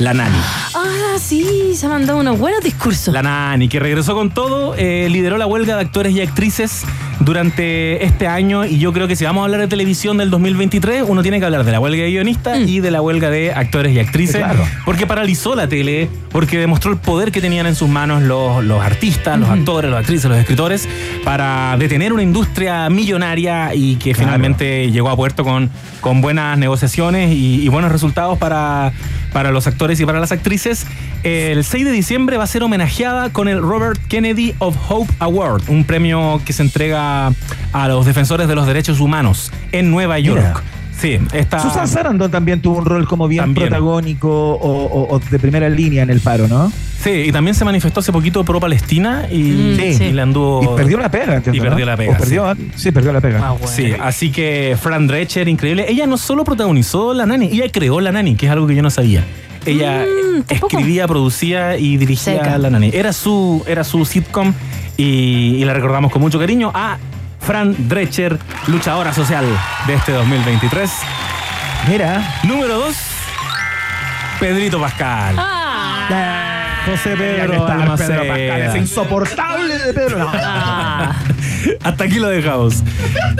la nani. Ah, sí, se ha mandado unos buenos discursos. La Nani, que regresó con todo, eh, lideró la huelga de actores y actrices durante este año y yo creo que si vamos a hablar de televisión del 2023, uno tiene que hablar de la huelga de guionistas y de la huelga de actores y actrices, Claro. porque paralizó la tele, porque demostró el poder que tenían en sus manos los, los artistas, los actores, los actrices, los escritores, para detener una industria millonaria y que finalmente llegó a puerto con, con buenas negociaciones y, y buenos resultados para, para los actores y para las actrices. El 6 de diciembre va a ser homenajeada con el Robert Kennedy of Hope Award, un premio que se entrega a los defensores de los derechos humanos en Nueva York. Mira. Sí, esta. Susan Sarandon también tuvo un rol como bien También. protagónico o, o- o de primera línea en el paro, ¿no? Sí, y también se manifestó hace poquito pro Palestina y, Mm, y le anduvo. Y perdió la pega, entiendo, Y perdió ¿no? la pega, O perdió, sí. perdió la pega. Sí, así que Fran Drescher, increíble. Ella no solo protagonizó La Nani, ella creó La Nani, que es algo que yo no sabía. Ella Mm, escribía, producía y dirigía Seca. La Nani. Era su, era su sitcom y, y la recordamos con mucho cariño a Fran Drescher, luchadora social de este 2023. Mira, Número 2, Pedrito Pascal. Ah, José Pedro está Pedro Almaceda. Pascal, es insoportable de Pedro. No. ah. Hasta aquí lo dejamos.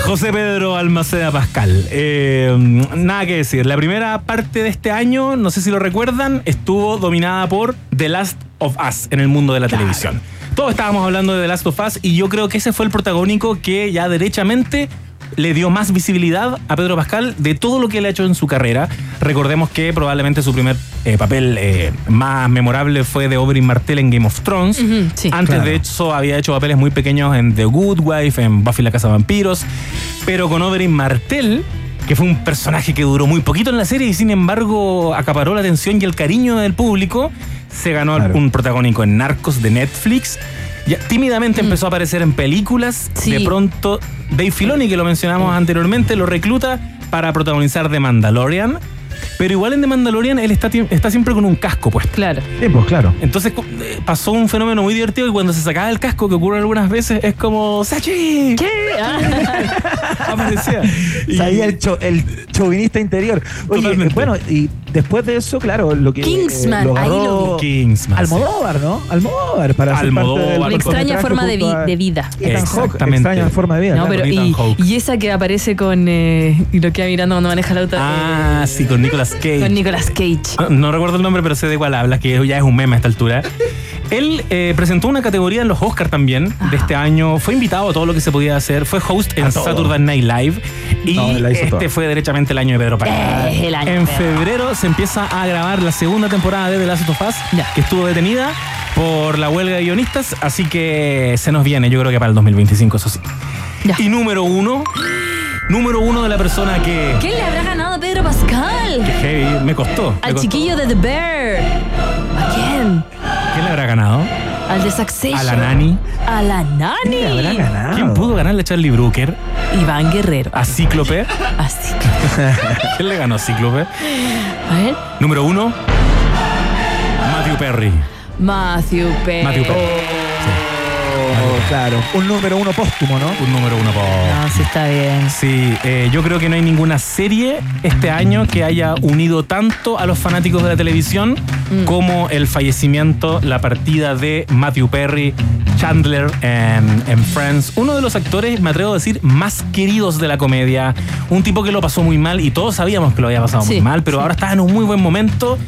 José Pedro Almaceda Pascal. Eh, nada que decir. La primera parte de este año, no sé si lo recuerdan, estuvo dominada por The Last of Us en el mundo de la televisión. Todos estábamos hablando de The Last of Us y yo creo que ese fue el protagónico que ya derechamente le dio más visibilidad a Pedro Pascal de todo lo que él ha hecho en su carrera. Recordemos que probablemente su primer eh, papel eh, más memorable fue de Oberyn Martell en Game of Thrones. Sí. Antes Claro. de eso había hecho papeles muy pequeños en The Good Wife, en Buffy la Casa de Vampiros. Pero con Oberyn Martell, que fue un personaje que duró muy poquito en la serie y sin embargo acaparó la atención y el cariño del público, se ganó un protagónico en Narcos de Netflix. Ya, tímidamente empezó a aparecer en películas. De pronto, Dave Filoni, que lo mencionamos anteriormente, lo recluta para protagonizar The Mandalorian. Pero igual en The Mandalorian él está, está siempre con un casco puesto. Claro. Sí, pues claro. Entonces eh, pasó un fenómeno muy divertido y cuando se sacaba el casco, que ocurre algunas veces, es como ¡Sachi! ¿Qué? Aparecía. Salía el, cho- el chauvinista interior. Oye, Totalmente. bueno, y después de eso, claro, lo que. Kingsman, lo ahí lo vi. Kingsman, Almodóvar, ¿no? Almodóvar, para ser parte Almodóvar. del Una extraña forma de, vi- vida. Exactamente. extraña forma de vida. No, claro. pero y, y esa que aparece con eh, lo que mirando cuando maneja el auto Ah, sí, con Nicolas Cage. con Nicolas Cage. No, no recuerdo el nombre, pero sé de cuál hablas, que ya es un meme a esta altura. Él eh, presentó una categoría en los Oscars también de este año. Fue invitado a todo lo que se podía hacer. Fue host en. Saturday Night Live. Y No, la este fue derechamente el año de Pedro Pascal. Eh, el año en Pedro. febrero se empieza a grabar la segunda temporada de The Last of Us, que estuvo detenida por la huelga de guionistas. Así que se nos viene, yo creo que para el 2025, eso sí. Y número uno. Número uno de la persona que. ¿Quién le habrá ganado a Pedro Pascal? que heavy, me costó. me Al costó. chiquillo de The Bear. ¿A quién? ¿Quién le habrá ganado? Al de Succession. A la Nani. A la Nani. ¿Quién pudo ganarle a Charlie Brooker? Iván Guerrero. ¿A Cíclope? A Cíclope. ¿Quién le ganó a Cíclope? A ver. Número uno, Matthew Perry. Matthew Perry. Matthew Perry. Claro. Un número uno póstumo, ¿no? Un número uno por. No, sí está bien. Sí, eh, yo creo que no hay ninguna serie este año que haya unido tanto a los fanáticos de la televisión Mm. como el fallecimiento, la partida de Matthew Perry, Chandler en, en Friends. Uno de los actores, me atrevo a decir, más queridos de la comedia. Un tipo que lo pasó muy mal y todos sabíamos que lo había pasado muy mal, pero sí. ahora está en un muy buen momento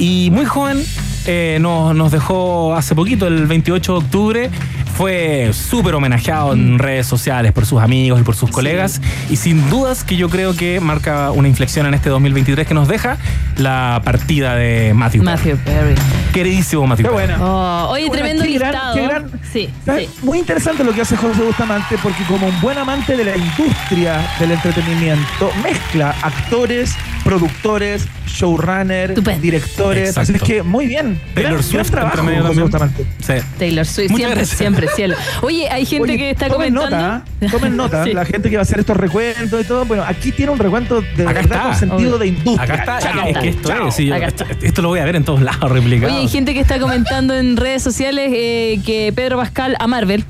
y muy joven. eh, nos, nos dejó hace poquito, el 28 de octubre. Fue súper homenajeado Mm. en redes sociales por sus amigos y por sus colegas. Y sin dudas que yo creo que marca una inflexión en este 2023 que nos deja la partida de Matthew. Perry. Matthew Perry. Queridísimo Matthew. Qué Perry. buena. Oh, oye, tremendo qué gran- qué gran- Sí, sí. Muy interesante lo que hace José Bustamante porque como un buen amante de la industria del entretenimiento mezcla actores, productores, showrunners, Estupendo. directores. Así es que muy bien. Taylor Gran- Swift gran trabajo. Sí. Taylor Swift, Muchas siempre, gracias. siempre, cielo. Oye, hay gente Oye, que está tomen comentando. nota, tomen nota, Sí. la gente que va a hacer estos recuentos y todo. Bueno, aquí tiene un recuento de Acá verdad está. con sentido de industria. Acá está. Chao. es que esto Chao. es. sí, yo- Acá esto, esto lo voy a ver en todos lados replicado. Oye, hay gente que está comentando en redes sociales eh, que Pedro Pascal a Marvel.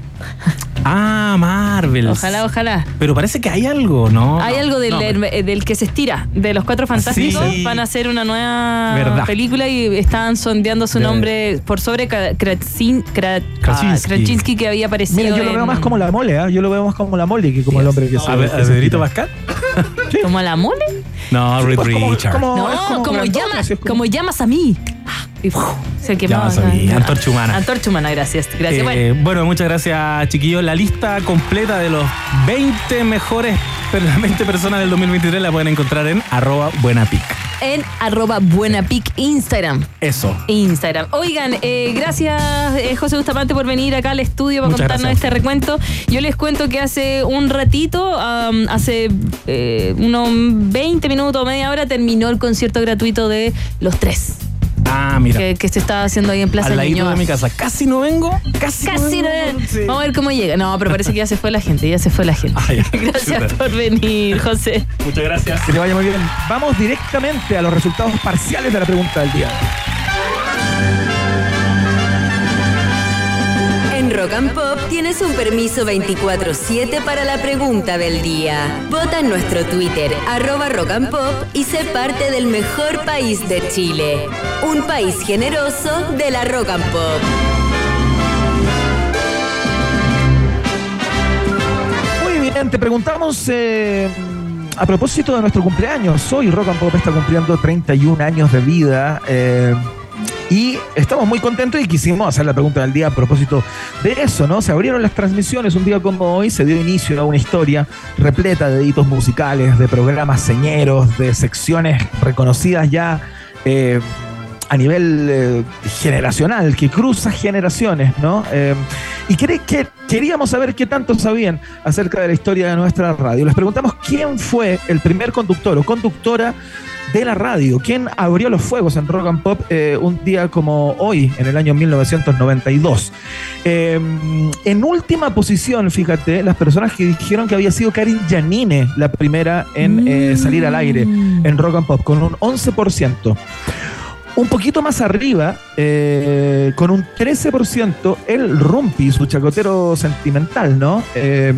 Ah, Marvel. Ojalá, ojalá. Pero parece que hay algo, ¿no? Hay algo del, No, eh, del que se estira, de los cuatro fantásticos. Sí. Van a hacer una nueva Verdad. película y estaban sondeando su De- nombre por sobre Kra- Krasin- Kra- Krasinski. ah, Krasinski que había aparecido. Mira, yo lo veo más como la mole, ¿ah? Yo lo veo más como la mole que como el hombre que se ¿A, tira. Pascal? ¿Como la mole? No, Reed pues, como- Richard. como- No, como como, grandote, llama, así es como- como llamas a mí. Y, uf, se quemaba. Ah, Antorcha Humana. Antorcha humana, gracias. Gracias. Eh, bueno, bueno. muchas gracias, chiquillos. La lista completa de los 20 mejores per- 20 personas del 2023 la pueden encontrar en arroba buenapic. en arroba buenapic Instagram. Eso. Instagram. Oigan, eh, gracias eh, José Bustamante por venir acá al estudio para Muchas contarnos gracias. este recuento. Yo les cuento que hace un ratito, hace unos 20 minutos o media hora, terminó el concierto gratuito de Los Tres, Ah, mira. que, que se estaba haciendo ahí en Plaza Al ladito de mi casa. Casi no vengo. Casi, Casi no vengo. Sí. Vamos a ver cómo llega. No, pero parece que ya se fue la gente, ya se fue la gente. Ah. Gracias por venir, José. Muchas gracias. Que te vaya muy bien. Vamos directamente a los resultados parciales de la pregunta del día. Rock and Pop tienes un permiso 24-7 para la pregunta del día. Vota en nuestro Twitter, arroba Rock and Pop, y sé parte del mejor país de Chile. Un país generoso de la Rock and Pop. Muy bien, te preguntamos eh, a propósito de nuestro cumpleaños. Hoy Rock and Pop está cumpliendo 31 años de vida. eh, y estamos muy contentos y quisimos hacer la pregunta del día a propósito de eso, ¿no? Se abrieron las transmisiones un día como hoy, se dio inicio a una historia repleta de editos musicales, de programas señeros, de secciones reconocidas ya. Eh, a nivel eh, generacional, que cruza generaciones, ¿no? Eh, y que, que, queríamos saber qué tanto sabían acerca de la historia de nuestra radio. Les preguntamos quién fue el primer conductor o conductora de la radio, quién abrió los fuegos en Rock and Pop eh, un día como hoy, en el año 1992. en última posición, fíjate, las personas que dijeron que había sido Karin Janine la primera en salir al aire en Rock and Pop, con un 11%. Un poquito más arriba, eh, con un 13%, el Rumpi, su chacotero sentimental, ¿no? Eh,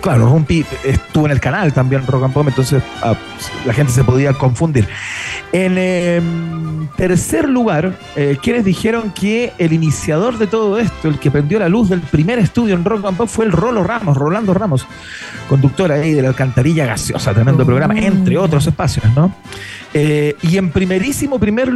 claro, Rumpi estuvo en el canal también, Rock and Pop, entonces ah, la gente se podía confundir. En em, tercer lugar, eh, quienes dijeron que el iniciador de todo esto, el que prendió la luz del primer estudio en Rock and Pop, fue el Rolo Ramos, Rolando Ramos, conductor ahí de la Alcantarilla Gaseosa, tremendo programa, entre otros espacios, ¿no? y en primerísimo primer lugar,